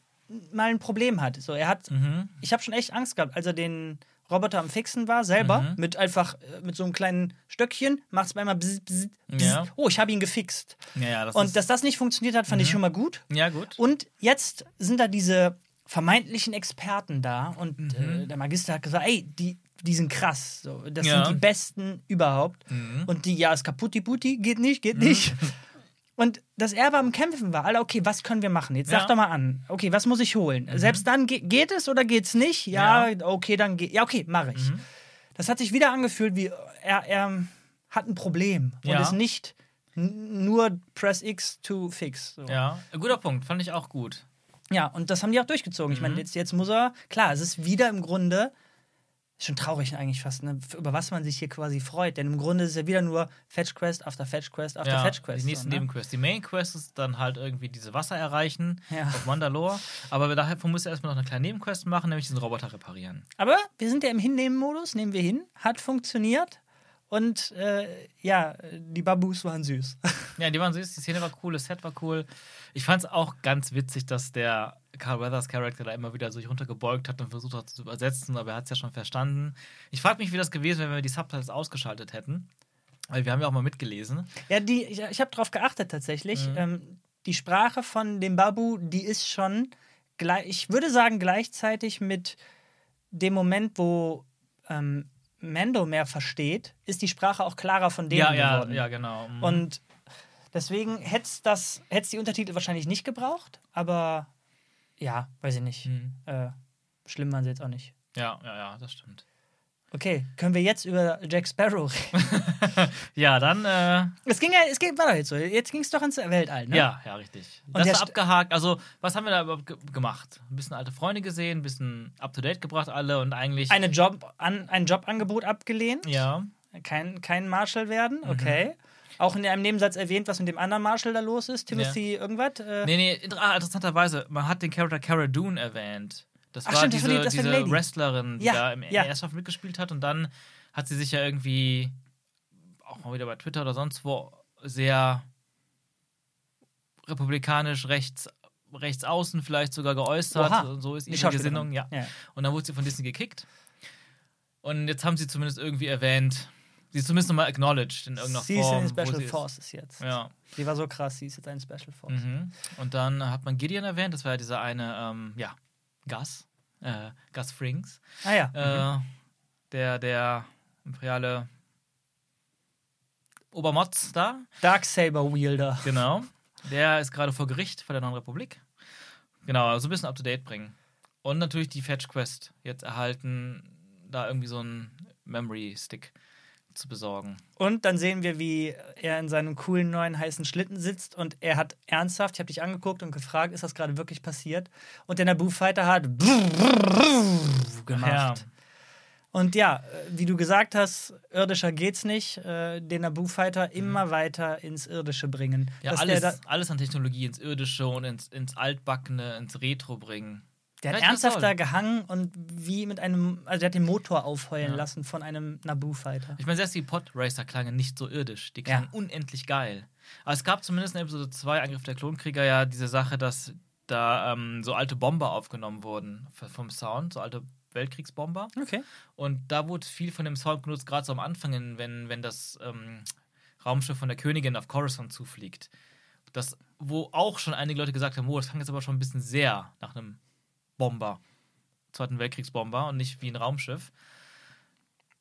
mal ein Problem hat. So, er hat, Mhm. ich habe schon echt Angst gehabt, als er den Roboter am Fixen war, selber, Mhm. mit einfach äh, mit so einem kleinen Stöckchen, macht es einmal bzz, bzz, bzz. Ja. Oh, ich habe ihn gefixt. Ja, ja, das Und dass das nicht funktioniert hat, fand ich schon mal gut. ja, gut. Und jetzt sind da diese vermeintlichen Experten da und äh, der Magister hat gesagt, ey, die, die sind krass. So, das sind die Besten überhaupt. Mhm. Und die, ja, ist kaputti putti, geht nicht, geht nicht. Und dass er aber am Kämpfen war, Alter, okay, was können wir machen? Jetzt sag Ja. doch mal an. Okay, was muss ich holen? Selbst dann ge geht es oder geht's nicht? Ja, okay, dann geht. Ja, okay, mache ich. Mhm. Das hat sich wieder angefühlt, wie er, er hat ein Problem und Ja. ist nicht nur Press X to fix. So. Ja, ein guter Punkt, fand ich auch gut. Ja, und das haben die auch durchgezogen. Ich Mhm. meine, jetzt, jetzt muss er, klar, es ist wieder im Grunde, ist schon traurig eigentlich fast, ne, über was man sich hier quasi freut. Denn im Grunde ist es ja wieder nur Fetch Quest after Fetch Quest after ja, Fetch Quest. Die nächsten so, ne? Nebenquests. Die Main Quest ist dann halt irgendwie diese Wasser erreichen Ja. auf Mandalore. Aber davon muss er erstmal noch eine kleine Nebenquest machen, nämlich diesen Roboter reparieren. Aber wir sind ja im Hinnehmen-Modus, nehmen wir hin, hat funktioniert. Und äh, ja, die Babus waren süß. Ja, die waren süß, die Szene war cool, das Set war cool. Ich fand es auch ganz witzig, dass der Carl Weathers Charakter da immer wieder so sich runtergebeugt hat und versucht hat zu übersetzen, aber er hat es ja schon verstanden. Ich frage mich, wie das gewesen wäre, wenn wir die Subtitles ausgeschaltet hätten. Weil wir haben ja auch mal mitgelesen. ja, die, ich, ich habe darauf geachtet tatsächlich. Mhm. Ähm, die Sprache von dem Babu, die ist schon, gleich, ich würde sagen, gleichzeitig mit dem Moment, wo ähm, Mando mehr versteht, ist die Sprache auch klarer von denen Ja, ja, geworden. ja, genau. Mhm. Und deswegen hätte es die Untertitel wahrscheinlich nicht gebraucht, aber ja, weiß ich nicht. Mhm. Äh, schlimm waren sie jetzt auch nicht. Ja, ja, ja, das stimmt. Okay, können wir jetzt über Jack Sparrow reden? Ja, dann, äh, es ging ja, es ging, war doch jetzt so. Jetzt ging es doch ins Weltall, ne? ja, ja, richtig. Und das ist St- abgehakt. Also, was haben wir da überhaupt ge gemacht? Ein bisschen alte Freunde gesehen, ein bisschen up-to-date gebracht alle und eigentlich. Eine Job an, ein Jobangebot abgelehnt. ja, Kein, kein Marshall werden, Mhm. okay. Auch in einem Nebensatz erwähnt, was mit dem anderen Marshall da los ist. Timothy irgendwas. Äh, Nee, nee, ah, interessanterweise, man hat den Charakter Cara Dune erwähnt. Das Ach, war stimmt, das diese, war die- das war die diese Lady. Wrestlerin, die Ja, da im ja. Staffel mitgespielt hat und dann hat sie sich ja irgendwie auch mal wieder bei Twitter oder sonst wo sehr republikanisch rechts rechts außen vielleicht sogar geäußert. Oha. Und so ist Die ihre. Gesinnung, ja. Ja. Und dann wurde sie von Disney gekickt. Und jetzt haben sie zumindest irgendwie erwähnt, sie ist zumindest nochmal acknowledged in irgendeiner sie ist Form. in den wo Special sie ist. Forces jetzt. Ja. Sie war so krass, sie ist jetzt ein Special Force. Mhm. Und dann hat man Gideon erwähnt, das war ja dieser eine, ähm, ja, Gus, äh, Gus Frings, Ah ja. äh, der, der imperiale Obermotz da, Darksaber Wielder. genau. Der ist gerade vor Gericht vor der Neuen Republik. Genau, also ein bisschen up to date bringen. Und natürlich die Fetch Quest jetzt erhalten, da irgendwie so einen Memory Stick zu besorgen. Und dann sehen wir, wie er in seinem coolen neuen heißen Schlitten sitzt und er hat ernsthaft, ich habe dich angeguckt und gefragt, ist das gerade wirklich passiert? Und der Naboo Fighter hat gemacht. Ja. Und ja, wie du gesagt hast, irdischer geht's nicht. Den Naboo Fighter immer weiter ins Irdische bringen. Mhm. Ja, alles, alles an Technologie ins Irdische und ins, ins Altbackene, ins Retro bringen. Der hat Vielleicht ernsthaft da gehangen und wie mit einem, also der hat den Motor aufheulen Ja. lassen von einem Naboo Fighter. Ich meine, selbst die Podracer klangen nicht so irdisch. Die Ja. klangen unendlich geil. Aber es gab zumindest in Episode 2, Angriff der Klonkrieger, ja diese Sache, dass da ähm, so alte Bomber aufgenommen wurden vom Sound, so alte Weltkriegsbomber. Okay. Und da wurde viel von dem Sound genutzt, gerade so am Anfang, wenn, wenn das ähm, Raumschiff von der Königin auf Coruscant zufliegt. Das, wo auch schon einige Leute gesagt haben, oh, das klingt jetzt aber schon ein bisschen sehr nach einem Bomber, Zweiten Weltkriegsbomber und nicht wie ein Raumschiff.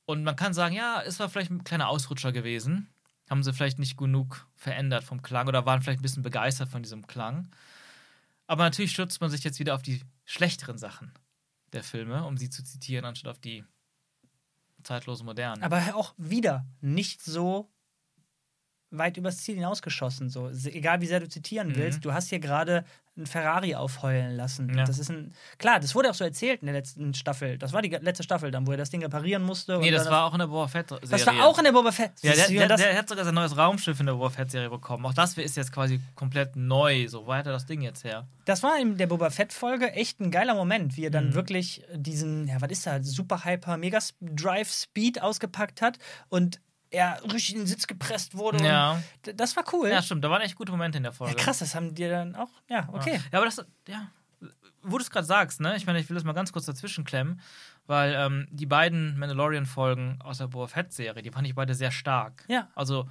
Und man kann sagen, ja, es war vielleicht ein kleiner Ausrutscher gewesen. Haben sie vielleicht nicht genug verändert vom Klang oder waren vielleicht ein bisschen begeistert von diesem Klang. Aber natürlich stürzt man sich jetzt wieder auf die schlechteren Sachen der Filme, um sie zu zitieren, anstatt auf die zeitlosen modernen. Aber auch wieder nicht so weit übers Ziel hinausgeschossen. So. Egal wie sehr du zitieren mhm. willst, du hast hier gerade einen Ferrari aufheulen lassen. Ja. Das ist ein. Klar, das wurde auch so erzählt in der letzten Staffel. Das war die letzte Staffel dann, wo er das Ding reparieren musste. Nee, das war auch in der Boba Fett-Serie. Das war auch in der Boba Fett. Ja, der, der, der, der, hat sogar sein neues Raumschiff in der Boba Fett-Serie bekommen. Auch das ist jetzt quasi komplett neu. So weiter das Ding jetzt her. Das war in der Boba Fett-Folge echt ein geiler Moment, wie er dann mhm. wirklich diesen, ja, was ist das, Super Hyper Mega Drive Speed ausgepackt hat und er richtig in den Sitz gepresst wurde. Ja. Das war cool. Ja, stimmt. Da waren echt gute Momente in der Folge. Ja, krass, das haben die dann auch. Ja, okay. Ja, aber das, ja, wo du es gerade sagst, ne? Ich meine, ich will das mal ganz kurz dazwischen klemmen, weil ähm, die beiden Mandalorian-Folgen aus der Boba Fett-Serie, die fand ich beide sehr stark. Ja. Also.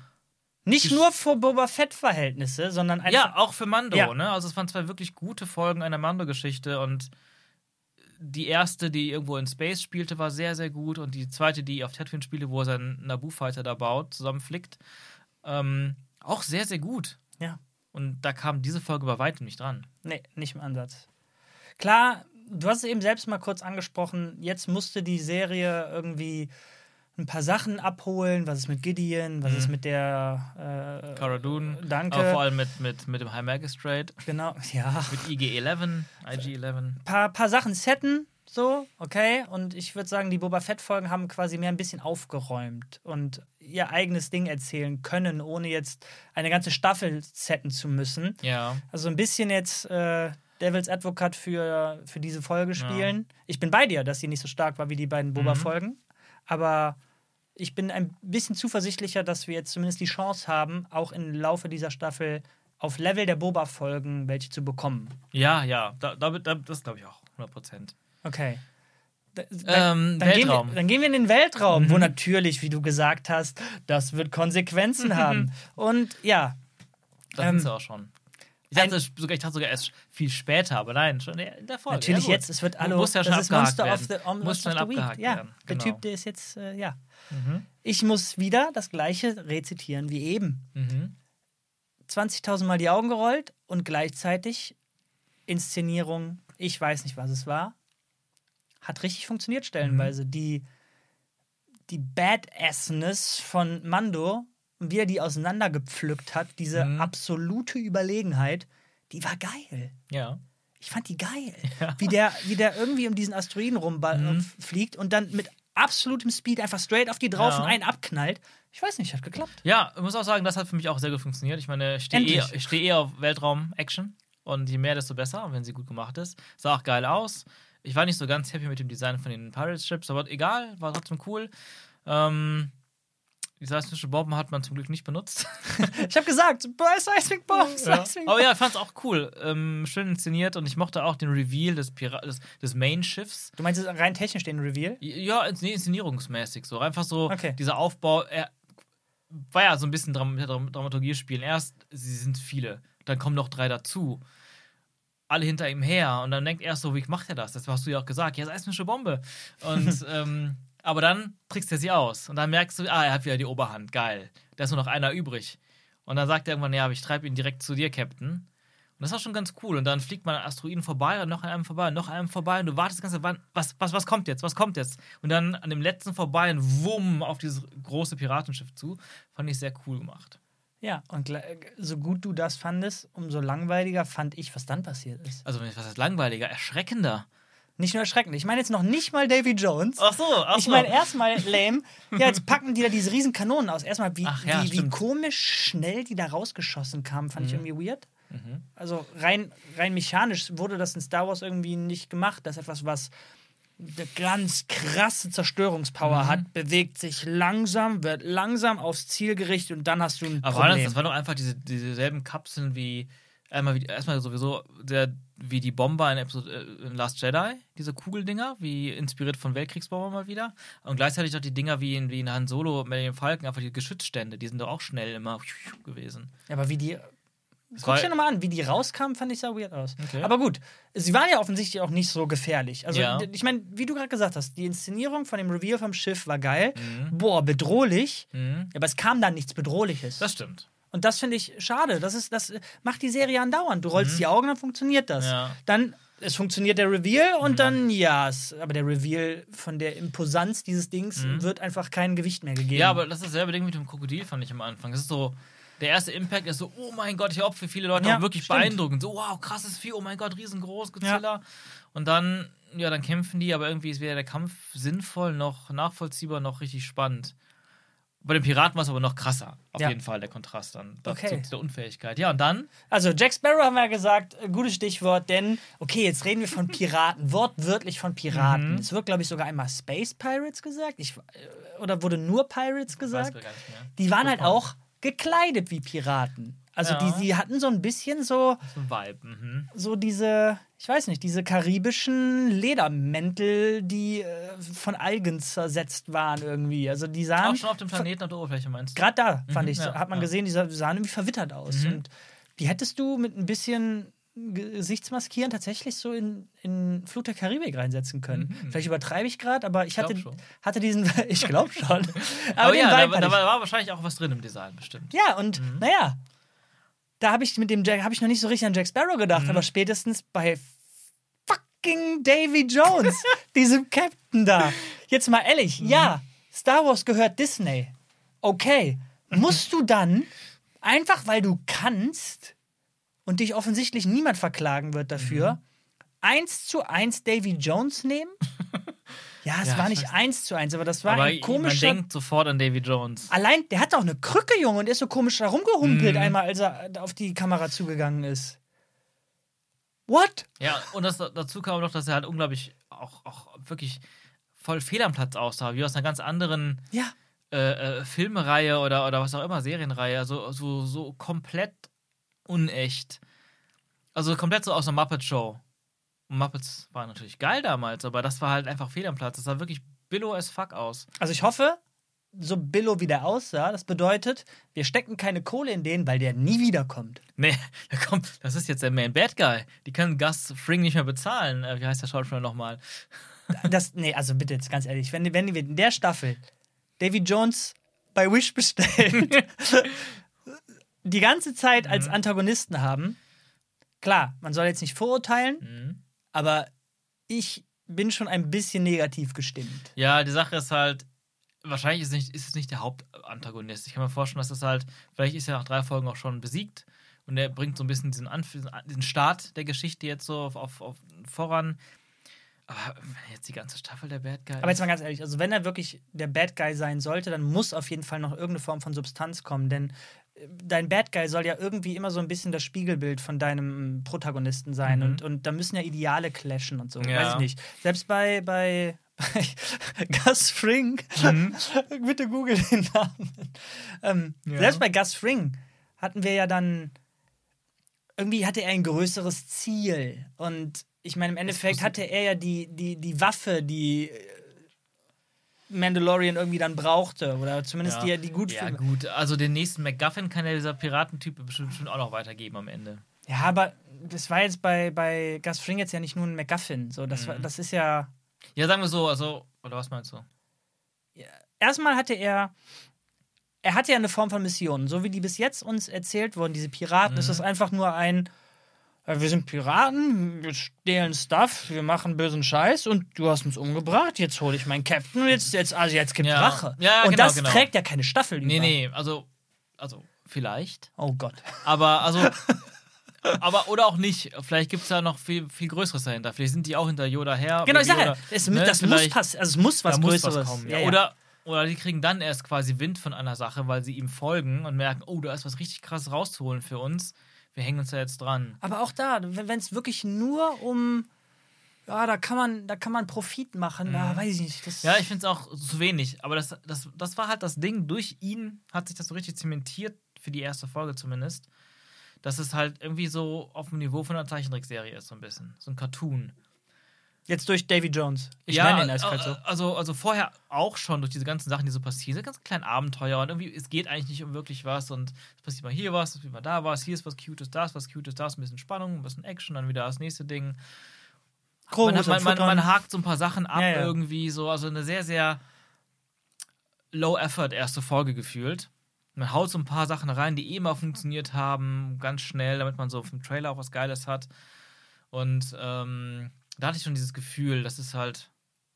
Nicht nur für Boba Fett-Verhältnisse, sondern einfach. Ja, auch für Mando, ja. ne? Also, es waren zwei wirklich gute Folgen einer Mando-Geschichte und die erste, die irgendwo in Space spielte, war sehr, sehr gut. Und die zweite, die auf Tatooine spielte, wo er seinen Naboo-Fighter da baut, zusammenflickt, ähm, auch sehr, sehr gut. Ja. Und da kam diese Folge bei weitem nicht dran. Nee, nicht im Ansatz. Klar, du hast es eben selbst mal kurz angesprochen, jetzt musste die Serie irgendwie ein paar Sachen abholen. Was ist mit Gideon? Was mhm. ist mit der äh, Cara Dune? Danke. Aber vor allem mit, mit, mit dem High Magistrate. Genau, ja. Mit IG-11, IG-11. Ein paar, paar Sachen setten, so, okay. Und ich würde sagen, die Boba Fett-Folgen haben quasi mehr ein bisschen aufgeräumt und ihr eigenes Ding erzählen können, ohne jetzt eine ganze Staffel setten zu müssen. Ja. Also ein bisschen jetzt. Äh, Devils Advocate für, für diese Folge spielen. Ja. Ich bin bei dir, dass sie nicht so stark war wie die beiden Boba-Folgen. Mhm. Aber ich bin ein bisschen zuversichtlicher, dass wir jetzt zumindest die Chance haben, auch im Laufe dieser Staffel auf Level der Boba-Folgen welche zu bekommen. Ja, ja, da, da, das glaube ich auch, 100 Prozent. Okay. Da, ähm, dann, Weltraum. Gehen wir, dann gehen wir in den Weltraum, mhm. wo natürlich, wie du gesagt hast, das wird Konsequenzen haben. Und ja. Das ähm, sind sie auch schon. Ich dachte, sogar, ich dachte sogar erst viel später, aber nein, schon Folge. Natürlich ja, jetzt, es wird alle. Muss ja schon das ist Monster werden. of the, um, muss schnell abgehakt Ja, werden. der genau. Typ, der ist jetzt, äh, ja. Mhm. Ich muss wieder das gleiche rezitieren wie eben. Mhm. 20.000 Mal die Augen gerollt und gleichzeitig Inszenierung, ich weiß nicht, was es war, hat richtig funktioniert stellenweise. Mhm. Die, die Badassness von Mando wie er die auseinandergepflückt hat, diese mhm. absolute Überlegenheit, die war geil. Ja. Ich fand die geil. Ja. Wie, der, wie der irgendwie um diesen Asteroiden rumfliegt mhm. und dann mit absolutem Speed einfach straight auf die drauf ja. und einen abknallt. Ich weiß nicht, hat geklappt. Ja, ich muss auch sagen, das hat für mich auch sehr gut funktioniert. Ich meine, ich stehe eh, steh eh auf Weltraum-Action und je mehr, desto besser, wenn sie gut gemacht ist. Sah auch geil aus. Ich war nicht so ganz happy mit dem Design von den Pirates-Ships, aber egal, war trotzdem cool. Ähm, die seismische Bomben hat man zum Glück nicht benutzt. ich habe gesagt, Seismic Bomb, Seismic Aber ja, ich fand es auch cool. Ähm, schön inszeniert und ich mochte auch den Reveal des, des, des Main-Schiffs. Du meinst rein technisch den Reveal? Ja, nee, inszenierungsmäßig so. Einfach so okay. dieser Aufbau. Er war ja so ein bisschen Dram Dramaturgie spielen. Erst, sie sind viele, dann kommen noch drei dazu alle hinter ihm her und dann denkt er so, wie macht er das? Das hast du ja auch gesagt, ja, seismische Bombe. Und ähm, aber dann trickst er sie aus. Und dann merkst du, ah, er hat wieder die Oberhand. Geil. Da ist nur noch einer übrig. Und dann sagt er irgendwann, ja, aber ich treibe ihn direkt zu dir, Captain. Und das war schon ganz cool. Und dann fliegt man an Asteroiden vorbei und noch an einem vorbei und noch an einem vorbei. Und du wartest das ganze was, was, was kommt jetzt? Was kommt jetzt? Und dann an dem letzten vorbei und wumm auf dieses große Piratenschiff zu. Fand ich sehr cool gemacht. Ja, und so gut du das fandest, umso langweiliger fand ich, was dann passiert ist. Also, was heißt langweiliger? Erschreckender. Nicht nur erschreckend. Ich meine jetzt noch nicht mal Davy Jones. Ach so, ach so. Ich meine erstmal lame. Ja, jetzt packen die da diese riesen Kanonen aus. Erstmal, wie, ach, ja, wie, wie, komisch schnell die da rausgeschossen kamen, fand mhm. ich irgendwie weird. Mhm. Also rein, rein mechanisch wurde das in Star Wars irgendwie nicht gemacht. Das ist etwas, was eine ganz krasse Zerstörungspower mhm. hat, bewegt sich langsam, wird langsam aufs Ziel gerichtet und dann hast du ein Aber Problem. Das, das waren doch einfach diese, dieselben Kapseln wie einmal erstmal sowieso der wie die Bomber in, Episode, äh, in Last Jedi, diese Kugeldinger, wie inspiriert von Weltkriegsbomber mal wieder. Und gleichzeitig auch die Dinger wie in, wie in Han Solo mit den Falken, einfach die Geschützstände, die sind doch auch schnell immer gewesen. Ja, aber wie die. Guck dir nochmal an, wie die rauskamen, fand ich so weird aus. Okay. Aber gut, sie waren ja offensichtlich auch nicht so gefährlich. Also, ja. ich meine, wie du gerade gesagt hast, die Inszenierung von dem Reveal vom Schiff war geil. Mhm. Boah, bedrohlich. Mhm. Aber es kam dann nichts Bedrohliches. Das stimmt. Und das finde ich schade. Das, ist, das macht die Serie andauernd. Du rollst mhm. die Augen, dann funktioniert das. Ja. Dann es funktioniert der Reveal und mhm. dann ja, es, aber der Reveal von der Imposanz dieses Dings mhm. wird einfach kein Gewicht mehr gegeben. Ja, aber das ist dasselbe Ding mit dem Krokodil, fand ich am Anfang. Das ist so, der erste Impact ist so, oh mein Gott, ich glaube für viele Leute ja, auch wirklich stimmt. beeindruckend. So, wow, krasses Vieh, oh mein Gott, riesengroß, Godzilla. Ja. Und dann, ja, dann kämpfen die, aber irgendwie ist weder der Kampf sinnvoll noch nachvollziehbar noch richtig spannend. Bei den Piraten war es aber noch krasser. Auf ja. jeden Fall der Kontrast dann. Okay. Zu der Unfähigkeit. Ja, und dann? Also, Jack Sparrow haben wir ja gesagt, äh, gutes Stichwort, denn, okay, jetzt reden wir von Piraten, wortwörtlich von Piraten. Mhm. Es wird, glaube ich, sogar einmal Space Pirates gesagt. Ich, äh, oder wurde nur Pirates gesagt? Die waren halt auch gekleidet wie Piraten. Also ja. die, die hatten so ein bisschen so. So ein Vibe. Mhm. So diese, ich weiß nicht, diese karibischen Ledermäntel, die äh, von Algen zersetzt waren irgendwie. Also die sahen. Auch schon auf dem Planeten auf der Oberfläche meinst du? Gerade da, fand mhm, ich. Ja, hat man ja. gesehen, die sahen irgendwie verwittert aus. Mhm. Und die hättest du mit ein bisschen Gesichtsmaskieren tatsächlich so in, in Flut der Karibik reinsetzen können. Mhm. Vielleicht übertreibe ich gerade, aber ich, ich hatte, hatte diesen. ich glaube schon. aber, aber ja, da, da, war wahrscheinlich auch was drin im Design, bestimmt. Ja, und mhm. naja, da habe ich mit dem Jack, habe ich noch nicht so richtig an Jack Sparrow gedacht, mhm. aber spätestens bei fucking Davy Jones, diesem Captain da. Jetzt mal ehrlich, mhm. ja, Star Wars gehört Disney. Okay. Musst du dann, einfach weil du kannst und dich offensichtlich niemand verklagen wird dafür, mhm. eins zu eins Davy Jones nehmen? Ja, es ja, war nicht eins zu eins, aber das war aber ein komischer. Man denkt sofort an Davy Jones. Allein, der hat auch eine Krücke, Junge, und ist so komisch da rumgehumpelt, mhm. einmal, als er auf die Kamera zugegangen ist. What? Ja, und das, dazu kam noch, dass er halt unglaublich auch, auch wirklich voll fehl am Platz aussah, wie aus einer ganz anderen ja. äh, äh, Filmreihe oder, oder was auch immer, Serienreihe. Also so, so komplett unecht. Also komplett so aus einer Muppets war natürlich geil damals, aber das war halt einfach fehl am Platz. Das sah wirklich billow as fuck aus. Also ich hoffe, so billow wie der aussah, das bedeutet, wir stecken keine Kohle in den, weil der nie wiederkommt. Nee, der kommt, das ist jetzt der Main Bad Guy. Die können Gus Fring nicht mehr bezahlen. Äh, wie heißt der Schauspieler nochmal? Das, nee, also bitte jetzt ganz ehrlich, wenn, wenn wir in der Staffel Davy Jones bei Wish bestellen, die ganze Zeit als mhm. Antagonisten haben, klar, man soll jetzt nicht vorurteilen, mhm. Aber ich bin schon ein bisschen negativ gestimmt. Ja, die Sache ist halt, wahrscheinlich ist, nicht, ist es nicht der Hauptantagonist. Ich kann mir vorstellen, dass das halt, vielleicht ist er nach drei Folgen auch schon besiegt und er bringt so ein bisschen diesen, Anf diesen Start der Geschichte jetzt so auf, auf, auf voran. Aber jetzt die ganze Staffel der Bad Guy. Aber jetzt mal ganz ehrlich, also wenn er wirklich der Bad Guy sein sollte, dann muss auf jeden Fall noch irgendeine Form von Substanz kommen, denn dein Bad Guy soll ja irgendwie immer so ein bisschen das Spiegelbild von deinem Protagonisten sein mhm. und, und da müssen ja Ideale clashen und so, ja. weiß ich nicht. Selbst bei, bei, bei Gus Fring, mhm. bitte google den Namen. Ähm, ja. Selbst bei Gus Fring hatten wir ja dann, irgendwie hatte er ein größeres Ziel und ich meine, im Endeffekt hatte er ja die, die, die Waffe, die äh, Mandalorian irgendwie dann brauchte. Oder zumindest ja. die, die gut Ja, gut. Also den nächsten MacGuffin kann ja dieser Piratentyp bestimmt, auch noch weitergeben am Ende. Ja, aber das war jetzt bei, bei Gus Fring jetzt ja nicht nur ein MacGuffin. So, das, mhm. war, das ist ja. Ja, sagen wir so, also, oder was meinst du? Ja, erstmal hatte er. Er hatte ja eine Form von Mission. So wie die bis jetzt uns erzählt wurden, diese Piraten, mhm. ist das einfach nur ein wir sind Piraten, wir stehlen Stuff, wir machen bösen Scheiß und du hast uns umgebracht, jetzt hole ich meinen Captain und jetzt, jetzt, also jetzt gibt ja. Rache. Ja, und genau, das genau. trägt ja keine Staffel über. Nee, nee, also, also vielleicht. Oh Gott. Aber, also, aber, oder auch nicht. Vielleicht gibt es da noch viel, viel Größeres dahinter. Vielleicht sind die auch hinter Yoda her. Genau, ich sage ja, es, ne, das muss passen, also es muss was Größeres. Was kommen, ja. Ja, oder, oder die kriegen dann erst quasi Wind von einer Sache, weil sie ihm folgen und merken, oh, da ist was richtig krasses rauszuholen für uns wir hängen uns da jetzt dran. Aber auch da, wenn es wirklich nur um ja, da kann man, da kann man Profit machen, mhm. da weiß ich nicht. Ja, ich finde es auch zu wenig. Aber das, das, das war halt das Ding. Durch ihn hat sich das so richtig zementiert, für die erste Folge zumindest, dass es halt irgendwie so auf dem Niveau von einer Zeichentrickserie ist, so ein bisschen. So ein Cartoon. Jetzt durch Davy Jones. Ich ja, nenne ihn eiskalt so. Also, also vorher auch schon durch diese ganzen Sachen, die so passieren. Diese ganz kleinen Abenteuer und irgendwie, es geht eigentlich nicht um wirklich was und es passiert mal hier was, es passiert mal da was, hier ist was Cutes, das, was Cutes, das, ein bisschen Spannung, ein bisschen Action, dann wieder das nächste Ding. Groß man, man, man, man, hakt so ein paar Sachen ab ja, ja. irgendwie so, also eine sehr, sehr low-effort erste Folge gefühlt. Man haut so ein paar Sachen rein, die eh mal funktioniert haben, ganz schnell, damit man so dem Trailer auch was Geiles hat. Und ähm, da hatte ich schon dieses Gefühl, das ist halt,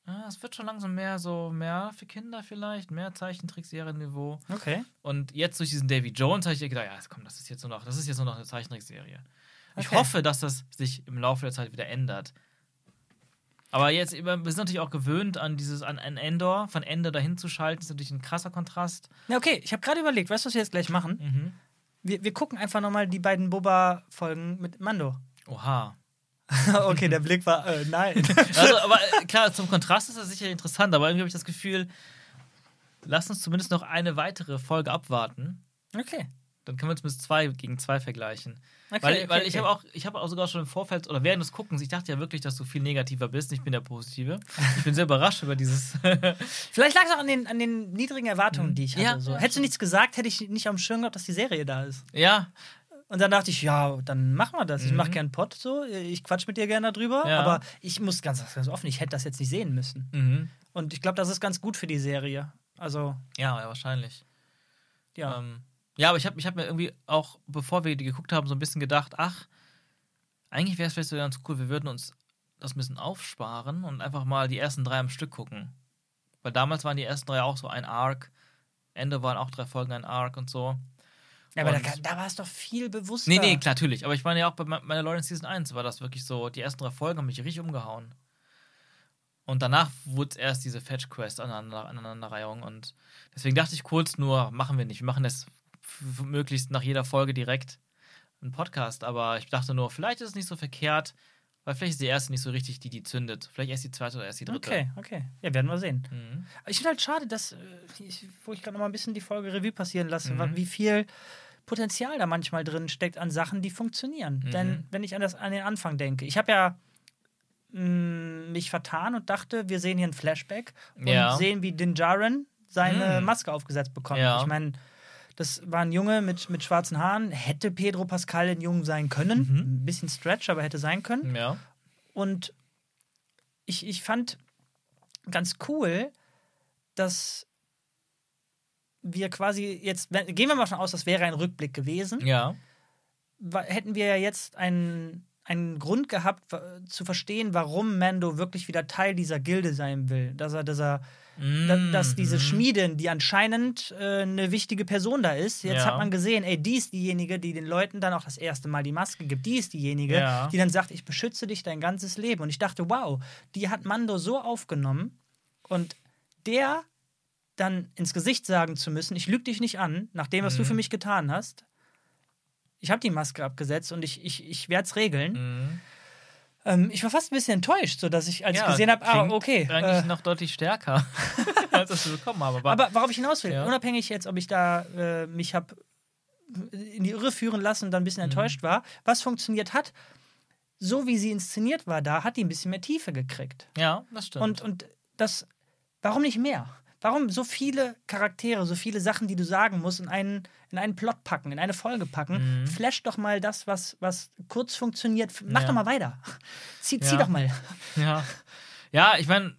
ja, es wird schon langsam mehr so, mehr für Kinder vielleicht, mehr Zeichentrickserien-Niveau. Okay. Und jetzt durch diesen Davy Jones habe ich gedacht, ja, komm, das ist jetzt nur noch, das ist jetzt nur noch eine Zeichentrickserie. Okay. Ich hoffe, dass das sich im Laufe der Zeit wieder ändert. Aber jetzt, wir sind natürlich auch gewöhnt an dieses, an, an Endor, von Ende dahin zu schalten, ist natürlich ein krasser Kontrast. Ja, okay, ich habe gerade überlegt, weißt du, was wir jetzt gleich machen? Mhm. Wir, wir gucken einfach nochmal die beiden Boba-Folgen mit Mando. Oha. okay, der Blick war, äh, nein. also, aber äh, klar, zum Kontrast ist das sicher interessant, aber irgendwie habe ich das Gefühl, lass uns zumindest noch eine weitere Folge abwarten. Okay. Dann können wir uns mit zwei gegen zwei vergleichen. Okay, weil, okay, weil ich okay. habe auch, ich habe auch sogar schon im Vorfeld oder während des Guckens, ich dachte ja wirklich, dass du viel negativer bist. Ich bin der Positive. Ich bin sehr überrascht über dieses. Vielleicht lag es auch an den, an den niedrigen Erwartungen, die ich hatte. Ja, so. Hättest du nichts gesagt, hätte ich nicht am Schirm gehabt, dass die Serie da ist. Ja. Und dann dachte ich, ja, dann machen wir das. Mhm. Ich mache gern Pott so, ich quatsch mit dir gerne darüber, ja. aber ich muss ganz, ganz offen, ich hätte das jetzt nicht sehen müssen. Mhm. Und ich glaube, das ist ganz gut für die Serie. Also. Ja, ja wahrscheinlich. Ja. Ähm, ja, aber ich habe ich hab mir irgendwie auch, bevor wir die geguckt haben, so ein bisschen gedacht, ach, eigentlich wäre es vielleicht so ganz cool, wir würden uns das ein bisschen aufsparen und einfach mal die ersten drei am Stück gucken. Weil damals waren die ersten drei auch so ein Arc. Ende waren auch drei Folgen ein Arc und so. Ja, aber da, da, war es doch viel bewusster. Nee, nee, klar, natürlich. Aber ich meine ja auch bei meiner Leute Season 1 war das wirklich so, die ersten drei Folgen haben mich richtig umgehauen. Und danach wurde es erst diese Fetch-Quest Aneinanderreihung. Und deswegen dachte ich kurz nur, machen wir nicht. Wir machen das möglichst nach jeder Folge direkt einen Podcast. Aber ich dachte nur, vielleicht ist es nicht so verkehrt, weil vielleicht ist die erste nicht so richtig die, die zündet. Vielleicht erst die zweite oder erst die dritte. Okay, okay. Ja, werden wir sehen. Mhm. Ich finde halt schade, dass, äh, ich, wo ich gerade noch mal ein bisschen die Folge Revue passieren lasse, mhm. wie viel Potenzial da manchmal drin steckt an Sachen, die funktionieren. Mhm. Denn wenn ich an, das, an den Anfang denke, ich habe ja mh, mm, mich vertan und dachte, wir sehen hier ein Flashback und ja. sehen, wie Din Djarin seine mhm. Maske aufgesetzt bekommt. Ja. Ich meine, das war ein Junge mit, mit schwarzen Haaren. Hätte Pedro Pascal ein Jung sein können. Mhm. Ein bisschen Stretch, aber hätte sein können. Ja. Und ich, ich fand ganz cool, dass wir quasi jetzt, gehen wir mal davon aus, das wäre ein Rückblick gewesen. Ja. Hätten wir ja jetzt einen, einen Grund gehabt, zu verstehen, warum Mando wirklich wieder Teil dieser Gilde sein will. Dass er, dass er Mm, dass diese Schmiedin, die anscheinend äh, eine wichtige Person da ist, jetzt ja. hat man gesehen, ey, die ist diejenige, die den Leuten dann auch das erste Mal die Maske gibt. Die ist diejenige, ja. die dann sagt, ich beschütze dich dein ganzes Leben. Und ich dachte, wow, die hat Mando so aufgenommen und der dann ins Gesicht sagen zu müssen, ich lüge dich nicht an, nach dem, was mm. du für mich getan hast. Ich habe die Maske abgesetzt und ich, ich, ich werde es regeln. Mm ähm, ich war fast ein bisschen enttäuscht, so dass ich, als ja, ich gesehen habe, ah, okay. Eigentlich äh, noch deutlich stärker, als das wir bekommen haben. Aber, aber worauf ich hinaus will, ja. unabhängig jetzt, ob ich da äh, mich habe in die Irre führen lassen und dann ein bisschen mhm. enttäuscht war, was funktioniert hat, so wie sie inszeniert war, da hat die ein bisschen mehr Tiefe gekriegt. Ja, das stimmt. Und, und das, warum nicht mehr? Warum so viele Charaktere, so viele Sachen, die du sagen musst, in einen, in einen Plot packen, in eine Folge packen? Mhm. Flash doch mal das, was, was kurz funktioniert. Mach ja. doch mal weiter. Zieh, zieh doch mal. Ja, ja ich meine,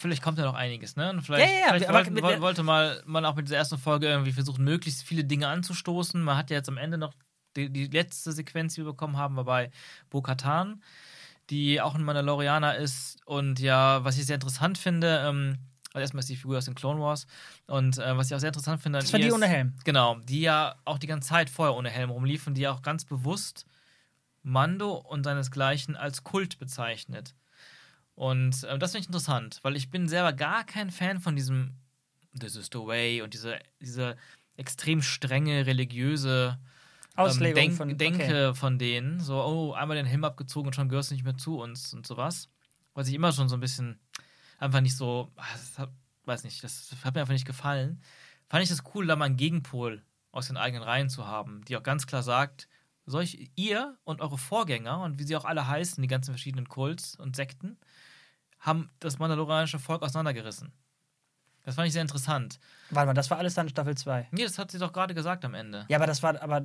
vielleicht kommt ja noch einiges, ne? Und vielleicht, ja, ja, vielleicht wollte, wollte, wollte mal man auch mit dieser ersten Folge irgendwie versuchen, möglichst viele Dinge anzustoßen. Man hat ja jetzt am Ende noch die, die letzte Sequenz, die wir bekommen haben, war bei Bo-Katan, die auch ein Mandalorianer ist. Und ja, was ich sehr interessant finde, ähm, also erstmal ist die Figur aus den Clone Wars. Und äh, was ich auch sehr interessant finde. Das war die ohne Helm. Genau, die ja auch die ganze Zeit vorher ohne Helm rumlief und die ja auch ganz bewusst Mando und seinesgleichen als Kult bezeichnet. Und äh, das finde ich interessant, weil ich bin selber gar kein Fan von diesem This is the way und diese, diese extrem strenge religiöse ähm, Auslegung Denk von, Denke okay. von denen. So, oh, einmal den Helm abgezogen und schon gehörst du nicht mehr zu uns und sowas. Was ich immer schon so ein bisschen einfach nicht so, ah, hat, weiß nicht, das hat mir einfach nicht gefallen. Fand ich das cool, da mal einen Gegenpol aus den eigenen Reihen zu haben, die auch ganz klar sagt, solch ihr und eure Vorgänger und wie sie auch alle heißen, die ganzen verschiedenen Kults und Sekten, haben das mandalorianische Volk auseinandergerissen. Das fand ich sehr interessant. Warte mal, das war alles dann Staffel 2. Nee, das hat sie doch gerade gesagt am Ende. Ja, aber das war, aber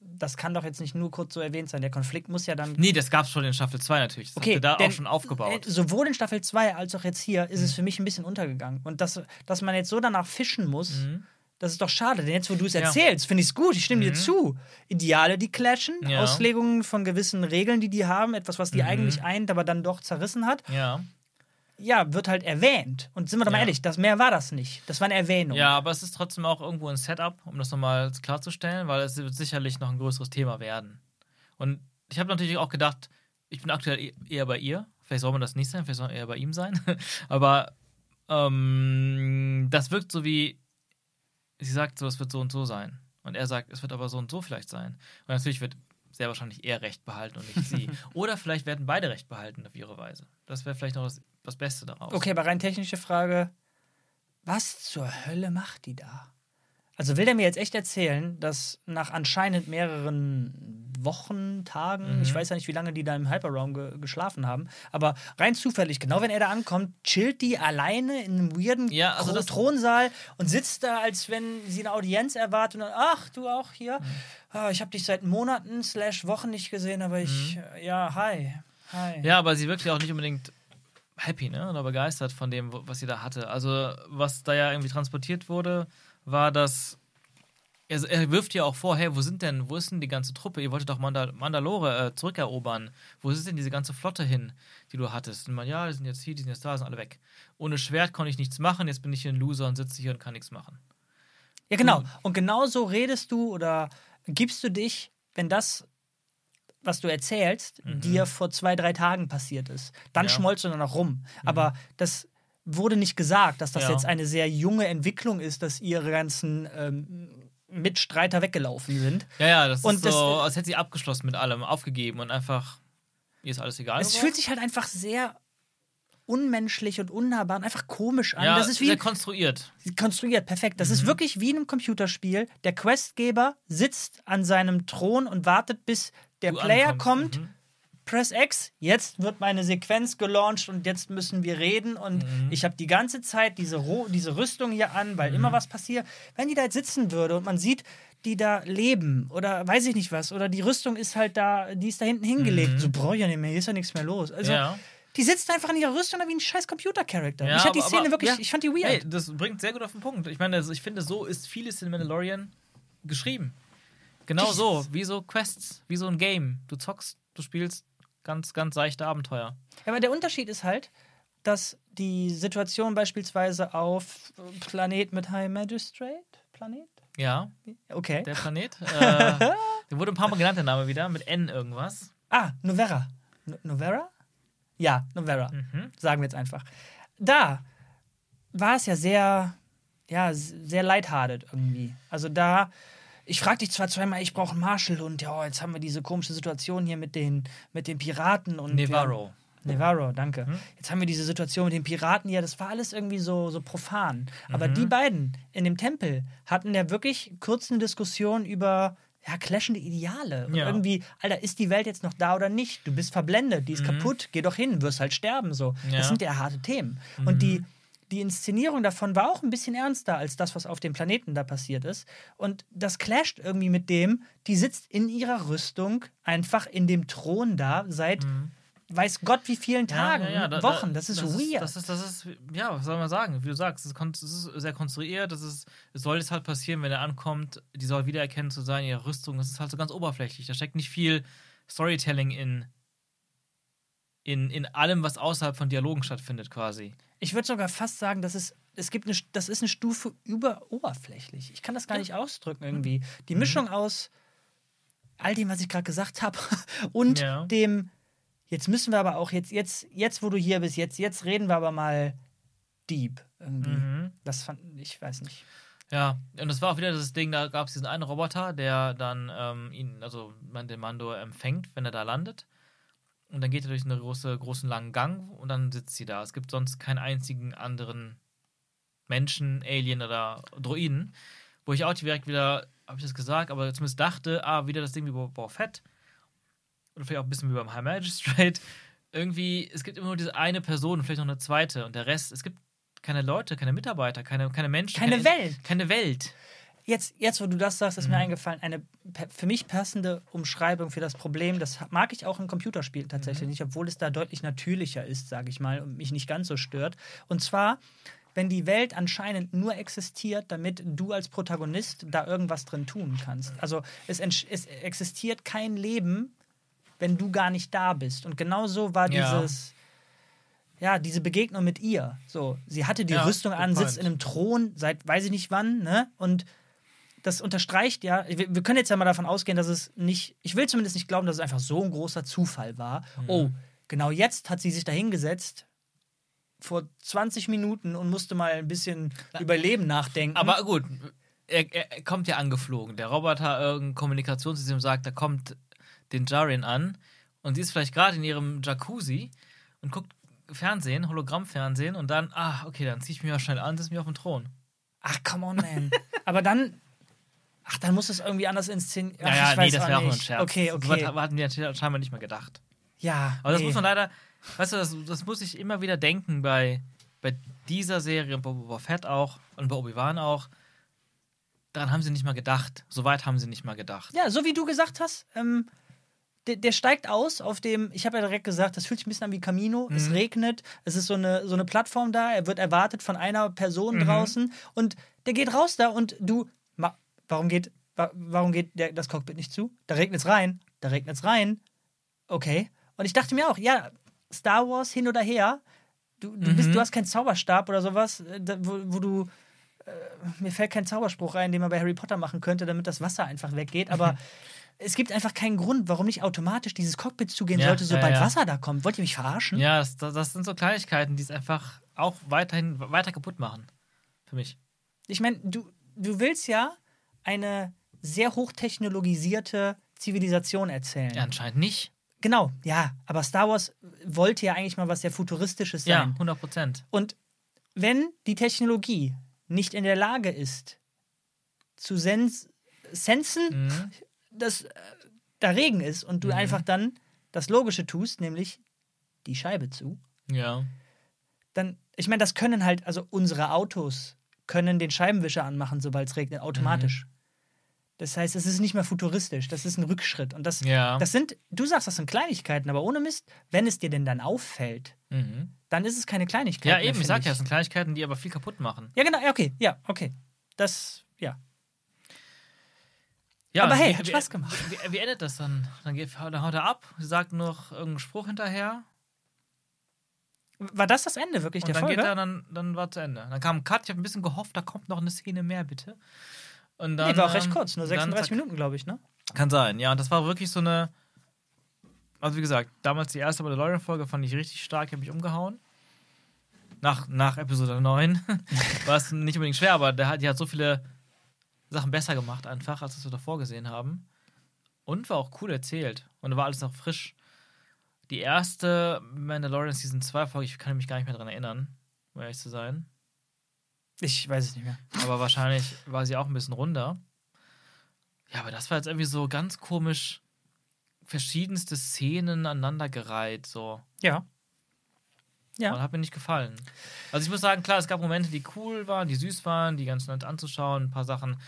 das kann doch jetzt nicht nur kurz so erwähnt sein. Der Konflikt muss ja dann. Nee, das gab es schon in Staffel 2 natürlich. Das okay, da auch schon aufgebaut. Äh, sowohl in Staffel 2 als auch jetzt hier ist mhm. es für mich ein bisschen untergegangen. Und dass, dass man jetzt so danach fischen muss, mhm. das ist doch schade. Denn jetzt, wo du es erzählst, ja. finde ich es gut. Ich stimme mhm. dir zu. Ideale, die clashen, ja. Auslegungen von gewissen Regeln, die die haben, etwas, was die mhm. eigentlich eint, aber dann doch zerrissen hat. Ja ja, wird halt erwähnt. Und sind wir doch mal ehrlich, das mehr war das nicht. Das war eine Erwähnung. Ja, aber es ist trotzdem auch irgendwo ein Setup, um das nochmal klarzustellen, weil es wird sicherlich noch ein größeres Thema werden. Und ich habe natürlich auch gedacht, ich bin aktuell e-, eher bei ihr. Vielleicht soll man das nicht sein, vielleicht soll man eher bei ihm sein. aber ähm, das wirkt so wie, sie sagt so, es wird so und so sein. Und er sagt, es wird aber so und so vielleicht sein. Und natürlich wird sehr wahrscheinlich er Recht behalten und nicht sie. Oder vielleicht werden beide Recht behalten auf ihre Weise. Das wäre vielleicht noch das, das Beste daraus. Okay, aber rein technische Frage: Was zur Hölle macht die da? Also will der mir jetzt echt erzählen, dass nach anscheinend mehreren Wochen, Tagen, mhm. ich weiß ja nicht, wie lange die da im Hyperraum ge geschlafen haben, aber rein zufällig, genau wenn er da ankommt, chillt die alleine in einem weirden ja, also Thronsaal und sitzt da, als wenn sie eine Audienz erwartet und dann, ach, du auch hier? Mhm. Ah, ich habe dich seit Monaten slash Wochen nicht gesehen, aber ich, mhm. ja, hi. Hi. Ja, aber sie wirkt ja auch nicht unbedingt happy, ne? Oder begeistert von dem, was sie da hatte. Also, was da ja irgendwie transportiert wurde, war, dass er, er, wirft ja auch vor, hey, wo sind denn, wo ist denn die ganze Truppe? Ihr wolltet doch Mandal Mandalore äh, zurückerobern. Wo ist denn diese ganze Flotte hin, die du hattest? Und man, ja, die sind jetzt hier, die sind jetzt da, sind alle weg. Ohne Schwert konnte ich nichts machen, jetzt bin ich hier ein Loser und sitze hier und kann nichts machen. Ja, genau. Und genau so redest du oder gibst du dich, wenn das, was du erzählst, mhm. dir vor zwei, drei Tagen passiert ist. Dann ja. schmolzt du dann noch rum. Mhm. Aber das wurde nicht gesagt, dass das ja. jetzt eine sehr junge Entwicklung ist, dass ihre ganzen ähm, Mitstreiter weggelaufen sind. Ja, ja, das und ist so, als hätte sie abgeschlossen mit allem, aufgegeben und einfach, ihr ist alles egal. Es fühlt sich halt einfach sehr unmenschlich und unnahbar und einfach komisch an. Ja, das ist wie sehr konstruiert. Konstruiert, perfekt. Das mhm. ist wirklich wie in einem Computerspiel. Der Questgeber sitzt an seinem Thron und wartet, bis der du Player ankommst. kommt. Mhm. Press X, jetzt wird meine Sequenz gelauncht und jetzt müssen wir reden und mhm. ich habe die ganze Zeit diese, diese Rüstung hier an, weil immer mhm. was passiert. Wenn die da jetzt sitzen würde und man sieht, die da leben oder weiß ich nicht was oder die Rüstung ist halt da, die ist da hinten hingelegt, mhm. so brauche ich ja nicht mehr, hier ist ja nichts mehr los. Also ja die sitzt einfach in ihrer Rüstung wie ein scheiß Computer-Charakter. Ja, ich hatte die Szene aber, wirklich, ja. ich fand die weird. Hey, das bringt sehr gut auf den Punkt. Ich meine, also ich finde, so ist vieles in Mandalorian geschrieben. Genau so, wie so Quests, wie so ein Game. Du zockst, du spielst ganz, ganz seichte Abenteuer. Ja, aber der Unterschied ist halt, dass die Situation beispielsweise auf Planet mit High Magistrate, Planet? Ja. Okay. Der Planet. äh, der wurde ein paar Mal genannt, der Name wieder, mit N irgendwas. Ah, Novera. No Novera? Ja, Novera. Mhm. Sagen wir jetzt einfach. Da war es ja sehr, ja, sehr lighthearted irgendwie. Also da, ich fragte dich zwar zweimal, ich brauche einen Marshall und ja, jetzt haben wir diese komische Situation hier mit den, mit den Piraten und. Nevarro. Nevarro, danke. Hm? Jetzt haben wir diese Situation mit den Piraten, ja, das war alles irgendwie so, so profan. Aber mhm. die beiden in dem Tempel hatten ja wirklich kurzen Diskussionen über ja, clashende Ideale. Und ja. irgendwie, Alter, ist die Welt jetzt noch da oder nicht? Du bist verblendet, die ist mhm. kaputt, geh doch hin, wirst halt sterben. So. Ja. Das sind ja harte Themen. Mhm. Und die, die Inszenierung davon war auch ein bisschen ernster als das, was auf dem Planeten da passiert ist. Und das clasht irgendwie mit dem, die sitzt in ihrer Rüstung einfach in dem Thron da seit. Mhm weiß Gott wie vielen Tagen, ja, ja, ja, Wochen. Das ist das weird. Ist, das, ist, das ist, ja, was soll man sagen? Wie du sagst, es ist, ist, sehr konstruiert. Das ist, es soll jetzt halt passieren, wenn er ankommt. Die soll wiedererkennen zu sein, ihre Rüstung. Das ist halt so ganz oberflächlich. Da steckt nicht viel Storytelling in, in, in allem, was außerhalb von Dialogen stattfindet, quasi. Ich würde sogar fast sagen, das ist, es gibt eine, das ist eine Stufe über oberflächlich. Ich kann das gar nicht ausdrücken irgendwie. Die mhm. Mischung aus all dem, was ich gerade gesagt habe, und dem Jetzt müssen wir aber auch jetzt, jetzt, jetzt, wo du hier bist, jetzt, jetzt reden wir aber mal deep irgendwie. Mhm. Das fand ich, weiß nicht. Ja, und das war auch wieder das Ding, da gab es diesen einen Roboter, der dann ähm, ihn, also den Mando empfängt, wenn er da landet. Und dann geht er durch einen große, großen langen Gang und dann sitzt sie da. Es gibt sonst keinen einzigen anderen Menschen, Alien oder Droiden. Wo ich auch direkt wieder habe ich das gesagt, aber zumindest dachte, ah, wieder das Ding wie Boba Fett. Oder vielleicht auch ein bisschen wie beim High Magistrate. Irgendwie, es gibt immer nur diese eine Person vielleicht noch eine zweite. Und der Rest, es gibt keine Leute, keine Mitarbeiter, keine, keine Menschen. Keine, keine Welt. Keine Welt. Jetzt, jetzt, wo du das sagst, ist mhm. mir eingefallen, eine für mich passende Umschreibung für das Problem. Das mag ich auch in Computerspielen tatsächlich mhm. nicht, obwohl es da deutlich natürlicher ist, sage ich mal, und mich nicht ganz so stört. Und zwar, wenn die Welt anscheinend nur existiert, damit du als Protagonist da irgendwas drin tun kannst. Also es, es existiert kein Leben, wenn du gar nicht da bist. Und genau so war ja. dieses ja, diese Begegnung mit ihr. So, sie hatte die ja, Rüstung an, sitzt in einem Thron seit weiß ich nicht wann, ne? Und das unterstreicht ja, wir, wir, können jetzt ja mal davon ausgehen, dass es nicht, ich will zumindest nicht glauben, dass es einfach so ein großer Zufall war. Mhm. Oh, genau jetzt hat sie sich da hingesetzt vor 20 Minuten und musste mal ein bisschen ja. über Leben nachdenken. Aber gut, er, er, kommt ja angeflogen. Der Roboter, irgendein Kommunikationssystem sagt, da kommt den Jarian an und sie ist vielleicht gerade in ihrem Jacuzzi und guckt Fernsehen, Hologrammfernsehen und dann, ah, okay, dann ziehe ich mich mal schnell an, setze mich auf den Thron. Ach, come on, man. Aber dann Ach, dann muss es irgendwie anders inszenieren. Ja, ja, nee, das wäre auch nur ein Scherz. Okay, okay. So hatten die scheinbar nicht mehr gedacht. Ja. Aber das muss man leider, weißt du, das, das muss ich immer wieder denken bei, bei dieser Serie und bei Boba Fett auch und bei Obi-Wan auch. Daran haben sie nicht mal gedacht. So weit haben sie nicht mal gedacht. Ja, so wie du gesagt hast, ähm, der, der, steigt aus auf dem, ich habe ja direkt gesagt, das fühlt sich ein bisschen an wie Camino. Mhm. Es regnet, es ist so eine, so eine Plattform da, er wird erwartet von einer Person mhm. draußen und der geht raus da und du, Warum geht, warum geht der, das Cockpit nicht zu? Da regnet es rein, da regnet es rein. Okay. Und ich dachte mir auch, ja, Star Wars hin oder her, du, du, bist, mhm. du hast keinen Zauberstab oder sowas, äh, wo, wo du. Äh, mir fällt kein Zauberspruch rein, den man bei Harry Potter machen könnte, damit das Wasser einfach weggeht. Aber es gibt einfach keinen Grund, warum nicht automatisch dieses Cockpit zugehen ja, sollte, sobald ja, ja. Wasser da kommt. Wollt ihr mich verarschen? Ja, das, das sind so Kleinigkeiten, die es einfach auch weiterhin weiter kaputt machen. Für mich. Ich meine, du, du willst ja eine sehr hochtechnologisierte Zivilisation erzählen. Ja, anscheinend nicht. Genau, ja. Aber Star Wars wollte ja eigentlich mal was sehr Futuristisches sein. Ja, 100 Prozent. Und wenn die Technologie nicht in der Lage ist, zu sens sensen, mhm. dass äh, da Regen ist und du mhm. einfach dann das Logische tust, nämlich die Scheibe zu. Ja. Dann, ich meine, das können halt, also unsere Autos können den Scheibenwischer anmachen, sobald es regnet, automatisch. Mhm. Das heißt, es ist nicht mehr futuristisch, das ist ein Rückschritt. Und das, ja. das sind, du sagst, das sind Kleinigkeiten, aber ohne Mist, wenn es dir denn dann auffällt, mhm. dann ist es keine Kleinigkeit. Ja, eben, mehr, ich sag ja, es sind Kleinigkeiten, die aber viel kaputt machen. Ja, genau, okay, ja, okay. Das, ja. Ja, aber hey, wie, hat Spaß gemacht. Wie, wie, wie, endet das dann? Dann, geht, dann haut er ab, sagt noch irgendeinen Spruch hinterher. War das das Ende wirklich und der dann Folge? Geht er, dann, dann war zu Ende. Dann kam ein Cut, ich habe ein bisschen gehofft, da kommt noch eine Szene mehr, bitte. Und dann, nee, war auch recht ähm, kurz, nur 36 Minuten, glaube ich, ne? Kann sein, ja. Und das war wirklich so eine. Also, wie gesagt, damals die erste Mandalorian-Folge fand ich richtig stark, habe mich umgehauen. Nach, nach Episode 9 war es nicht unbedingt schwer, aber der hat, die hat so viele Sachen besser gemacht, einfach, als wir davor gesehen haben. Und war auch cool erzählt. Und war alles noch frisch. Die erste Mandalorian Season 2 Folge, ich kann mich gar nicht mehr daran erinnern, um ehrlich zu sein. Ich weiß es nicht mehr. Aber wahrscheinlich war sie auch ein bisschen runder. Ja, aber das war jetzt irgendwie so ganz komisch verschiedenste Szenen aneinandergereiht, so. Ja. Ja. Und hat mir nicht gefallen. Also ich muss sagen, klar, es gab Momente, die cool waren, die süß waren, die ganz nett anzuschauen, ein paar Sachen,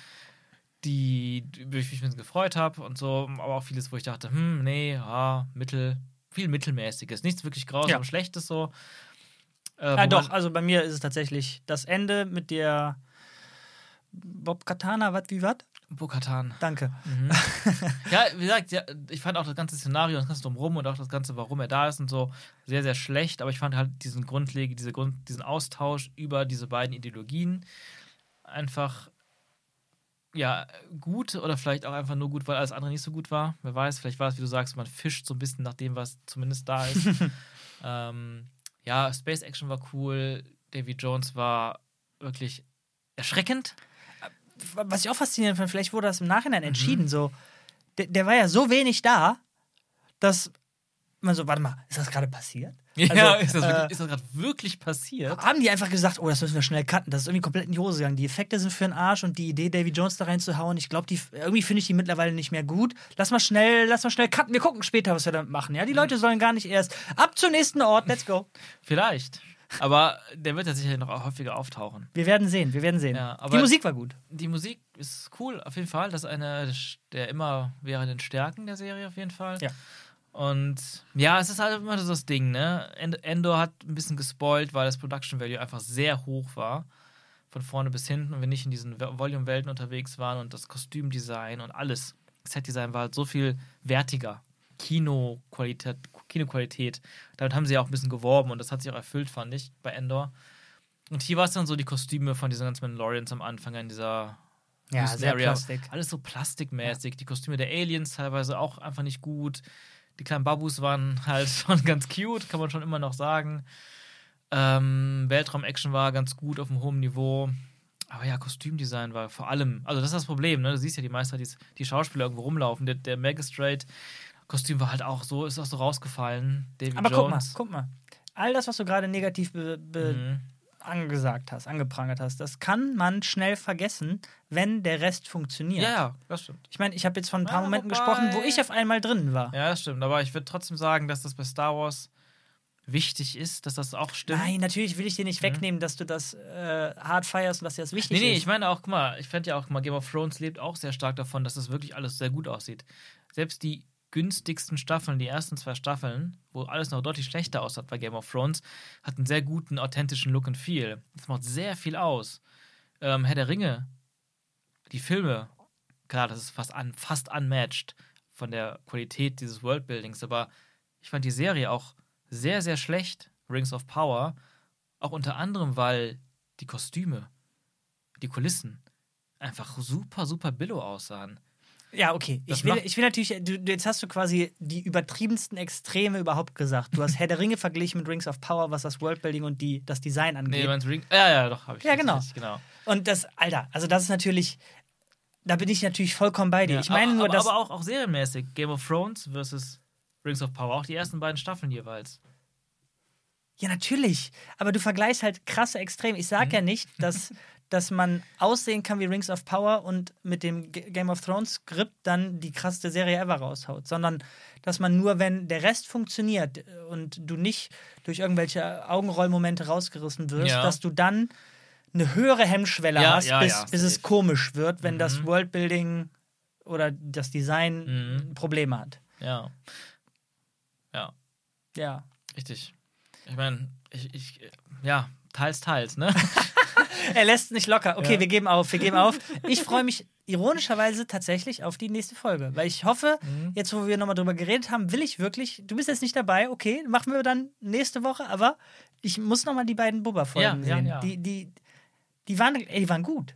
die, über die ich mich ein bisschen gefreut habe und so, aber auch vieles, wo ich dachte, hm, nee, ja, mittel, viel Mittelmäßiges. Nichts wirklich grausam, ja. Schlechtes so. Äh, ja, doch, also bei mir ist es tatsächlich das Ende mit der Bob Katana, was wie was? Bo-Katan. Danke. Mhm. ja, wie gesagt, ja, ich fand auch das ganze Szenario, das ganze drumherum und auch das ganze, warum er da ist und so, sehr, sehr schlecht. Aber ich fand halt diesen Grundlege, diese Grund, diesen Austausch über diese beiden Ideologien einfach ja, gut oder vielleicht auch einfach nur gut, weil alles andere nicht so gut war. Wer weiß, vielleicht war es, wie du sagst, man fischt so ein bisschen nach dem, was zumindest da ist. ähm, ja, Space Action war cool. Davy Jones war wirklich erschreckend. Was ich auch faszinierend fand, vielleicht wurde das im Nachhinein entschieden. Mhm. So, der, der war ja so wenig da, dass man so, warte mal, ist das gerade passiert? Ja, Also, ist das, äh, das gerade wirklich passiert? Haben die einfach gesagt, oh, das müssen wir schnell cutten. Das ist irgendwie komplett in die Hose gegangen. Die Effekte sind für den Arsch und die Idee, Davy Jones da reinzuhauen, ich glaube, irgendwie finde ich die mittlerweile nicht mehr gut. Lass mal schnell, lass mal schnell cutten. Wir gucken später, was wir damit machen. Ja, die Leute sollen gar nicht erst ab zum nächsten Ort. Let's go. Vielleicht. Aber der wird ja sicherlich noch häufiger auftauchen. Wir werden sehen, wir werden sehen. Ja, aber- die Musik war gut. Die Musik ist cool, auf jeden Fall. Das ist eine der immer währenden Stärken der Serie, auf jeden Fall. Ja. Und ja, es ist halt immer so das Ding, ne? End- Endor hat ein bisschen gespoilt, weil das Production Value einfach sehr hoch war. Von vorne bis hinten und wir nicht in diesen Vo- Volume-Welten unterwegs waren und das Kostümdesign und alles. Set-Design war halt so viel wertiger. Kinoqualität, Kinoqualität. Damit haben sie ja auch ein bisschen geworben und das hat sich auch erfüllt, fand ich, bei Endor. Und hier war es dann so die Kostüme von diesen ganzen Mandalorians am Anfang in dieser Ja, sehr Area. Plastik. Alles so plastikmäßig. Die Kostüme der Aliens teilweise auch einfach nicht gut. Die kleinen Babus waren halt schon ganz cute, kann man schon immer noch sagen. Ähm, Weltraum-Action war ganz gut auf einem hohen Niveau. Aber ja, Kostümdesign war vor allem, also das ist das Problem, ne? Du siehst ja die Meister, die, die Schauspieler irgendwo rumlaufen. Der, der Magistrate-Kostüm war halt auch so, ist auch so rausgefallen. Davy Aber guck mal, Jones. guck mal. All das, was du gerade negativ be be Mhm. Angesagt hast, angeprangert hast, das kann man schnell vergessen, wenn der Rest funktioniert. Ja, ja, das stimmt. Ich meine, ich habe jetzt von ein paar Ja, Momenten wobei- gesprochen, wo ich auf einmal drin war. Ja, das stimmt. Aber ich würde trotzdem sagen, dass das bei Star Wars wichtig ist, dass das auch stimmt. Nein, natürlich will ich dir nicht wegnehmen, dass du das äh, hart feierst und dass dir das wichtig Nee, nee, ist. ich meine auch, guck mal, ich fände ja auch, guck mal, Game of Thrones lebt auch sehr stark davon, dass das wirklich alles sehr gut aussieht. Selbst die günstigsten Staffeln, die ersten zwei Staffeln, wo alles noch deutlich schlechter aussah bei Game of Thrones, hat einen sehr guten, authentischen Look and Feel. Das macht sehr viel aus. Ähm, Herr der Ringe, die Filme, klar, das ist fast, un, fast unmatched von der Qualität dieses Worldbuildings, aber ich fand die Serie auch sehr, sehr schlecht, Rings of Power, auch unter anderem, weil die Kostüme, die Kulissen einfach super, super billow aussahen. Ja, okay. Das Ich will, ich will natürlich, du, jetzt hast du quasi die übertriebensten Extreme überhaupt gesagt. Du hast Herr der Ringe verglichen mit Rings of Power, was das Worldbuilding und die, das Design Nee, angeht. du meinst Ring. Ja, ja, doch, habe ich. Ja, genau. richtig, genau. und das, Alter, also das ist natürlich, da bin ich natürlich vollkommen bei dir. Ja, ich meine aber, nur, aber, dass. aber auch, auch serienmäßig. Game of Thrones versus Rings of Power. Auch die ersten beiden Staffeln jeweils. Ja, natürlich. Aber du vergleichst halt krasse Extreme. Ich sag Mhm. ja nicht, dass, dass man aussehen kann wie Rings of Power und mit dem Game of Thrones Skript dann die krasseste Serie ever raushaut, sondern dass man nur, wenn der Rest funktioniert und du nicht durch irgendwelche Augenrollmomente rausgerissen wirst, Ja. dass du dann eine höhere Hemmschwelle Ja, hast, ja, bis, bis es komisch wird, wenn das Mhm. Worldbuilding oder das Design Mhm. Probleme hat. Ja. Ja, Ja. richtig. Ich meine, ich, ich, ja, teils, teils, ne? Er lässt nicht locker. Okay, Ja. wir geben auf, wir geben auf. Ich freue mich ironischerweise tatsächlich auf die nächste Folge, weil ich hoffe, Mhm. jetzt wo wir nochmal drüber geredet haben, will ich wirklich, du bist jetzt nicht dabei, okay, machen wir dann nächste Woche, aber ich muss nochmal die beiden Bubba-Folgen Ja, sehen. ja. Die, die, die, waren, ey, die waren gut.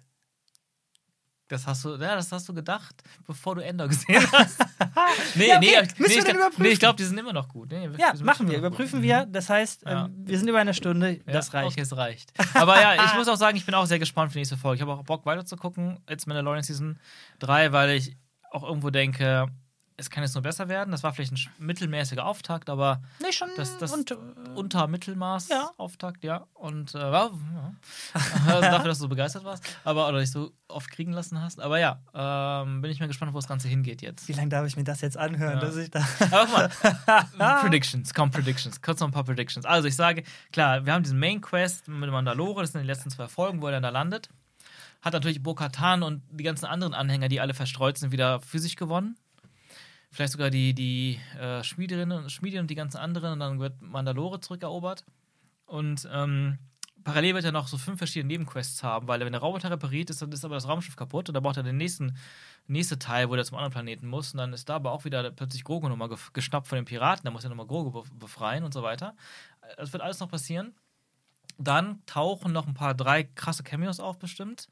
Das hast du, ja, das hast du gedacht, bevor du Ender gesehen hast. nee, Ja, okay. nee, Müssen nee, wir ich glaub- überprüfen? Nee, ich glaube, die sind immer noch gut. Nee, Ja, machen wir, gut. überprüfen Mhm. wir. Das heißt, Ja. ähm, wir sind über eine Stunde, das reicht. Okay, es reicht. Aber ja, ich muss auch sagen, ich bin auch sehr gespannt für die nächste Folge. Ich habe auch Bock weiter zu gucken, jetzt Mandalorian Season 3, weil ich auch irgendwo denke, es kann jetzt nur besser werden. Das war vielleicht ein mittelmäßiger Auftakt, aber Nee, schon das, das und, äh, unter Mittelmaß Ja. Auftakt, ja. Und äh, war, ja. also dafür, dass du so begeistert warst, aber oder dich so oft kriegen lassen hast. Aber ja, ähm, bin ich mal gespannt, wo das Ganze hingeht jetzt. wie lange darf ich mir das jetzt anhören, Ja. dass ich da. Aber guck mal, Predictions, komm, Predictions. Kurz noch ein paar Predictions. Also ich sage, klar, wir haben diesen Main Quest mit Mandalore, das sind die letzten zwei Folgen, wo er dann da landet. Hat natürlich Bo-Katan und die ganzen anderen Anhänger, die alle verstreut sind, wieder für sich gewonnen. Vielleicht sogar die, die äh, Schmiederinnen und Schmiede und die ganzen anderen und dann wird Mandalore zurückerobert. Und ähm, parallel wird er noch so fünf verschiedene Nebenquests haben, weil wenn der Roboter repariert ist, dann ist aber das Raumschiff kaputt und dann braucht er den nächsten nächste Teil, wo der zum anderen Planeten muss. Und dann ist da aber auch wieder plötzlich Grogu nochmal ge geschnappt von den Piraten. Da muss er nochmal Grogu be befreien und so weiter. Das wird alles noch passieren. Dann tauchen noch ein paar drei krasse Cameos auf, bestimmt.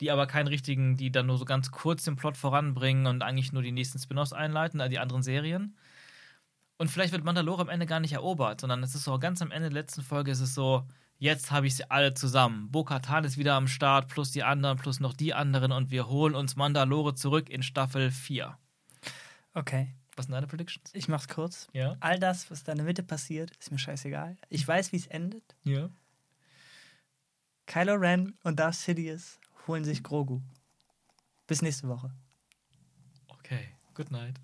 Die aber keinen richtigen, die dann nur so ganz kurz den Plot voranbringen und eigentlich nur die nächsten Spin-offs einleiten, also die anderen Serien. Und vielleicht wird Mandalore am Ende gar nicht erobert, sondern es ist so ganz am Ende der letzten Folge ist es so, jetzt habe ich sie alle zusammen. Bo-Katan ist wieder am Start, plus die anderen, plus noch die anderen und wir holen uns Mandalore zurück in Staffel 4. Okay. Was sind deine Predictions? Ich mach's kurz. Ja. All das, was da in der Mitte passiert, ist mir scheißegal. Ich weiß, wie es endet. Ja. Kylo Ren und Darth Sidious holen sich Grogu. Bis nächste Woche. Okay. Good night.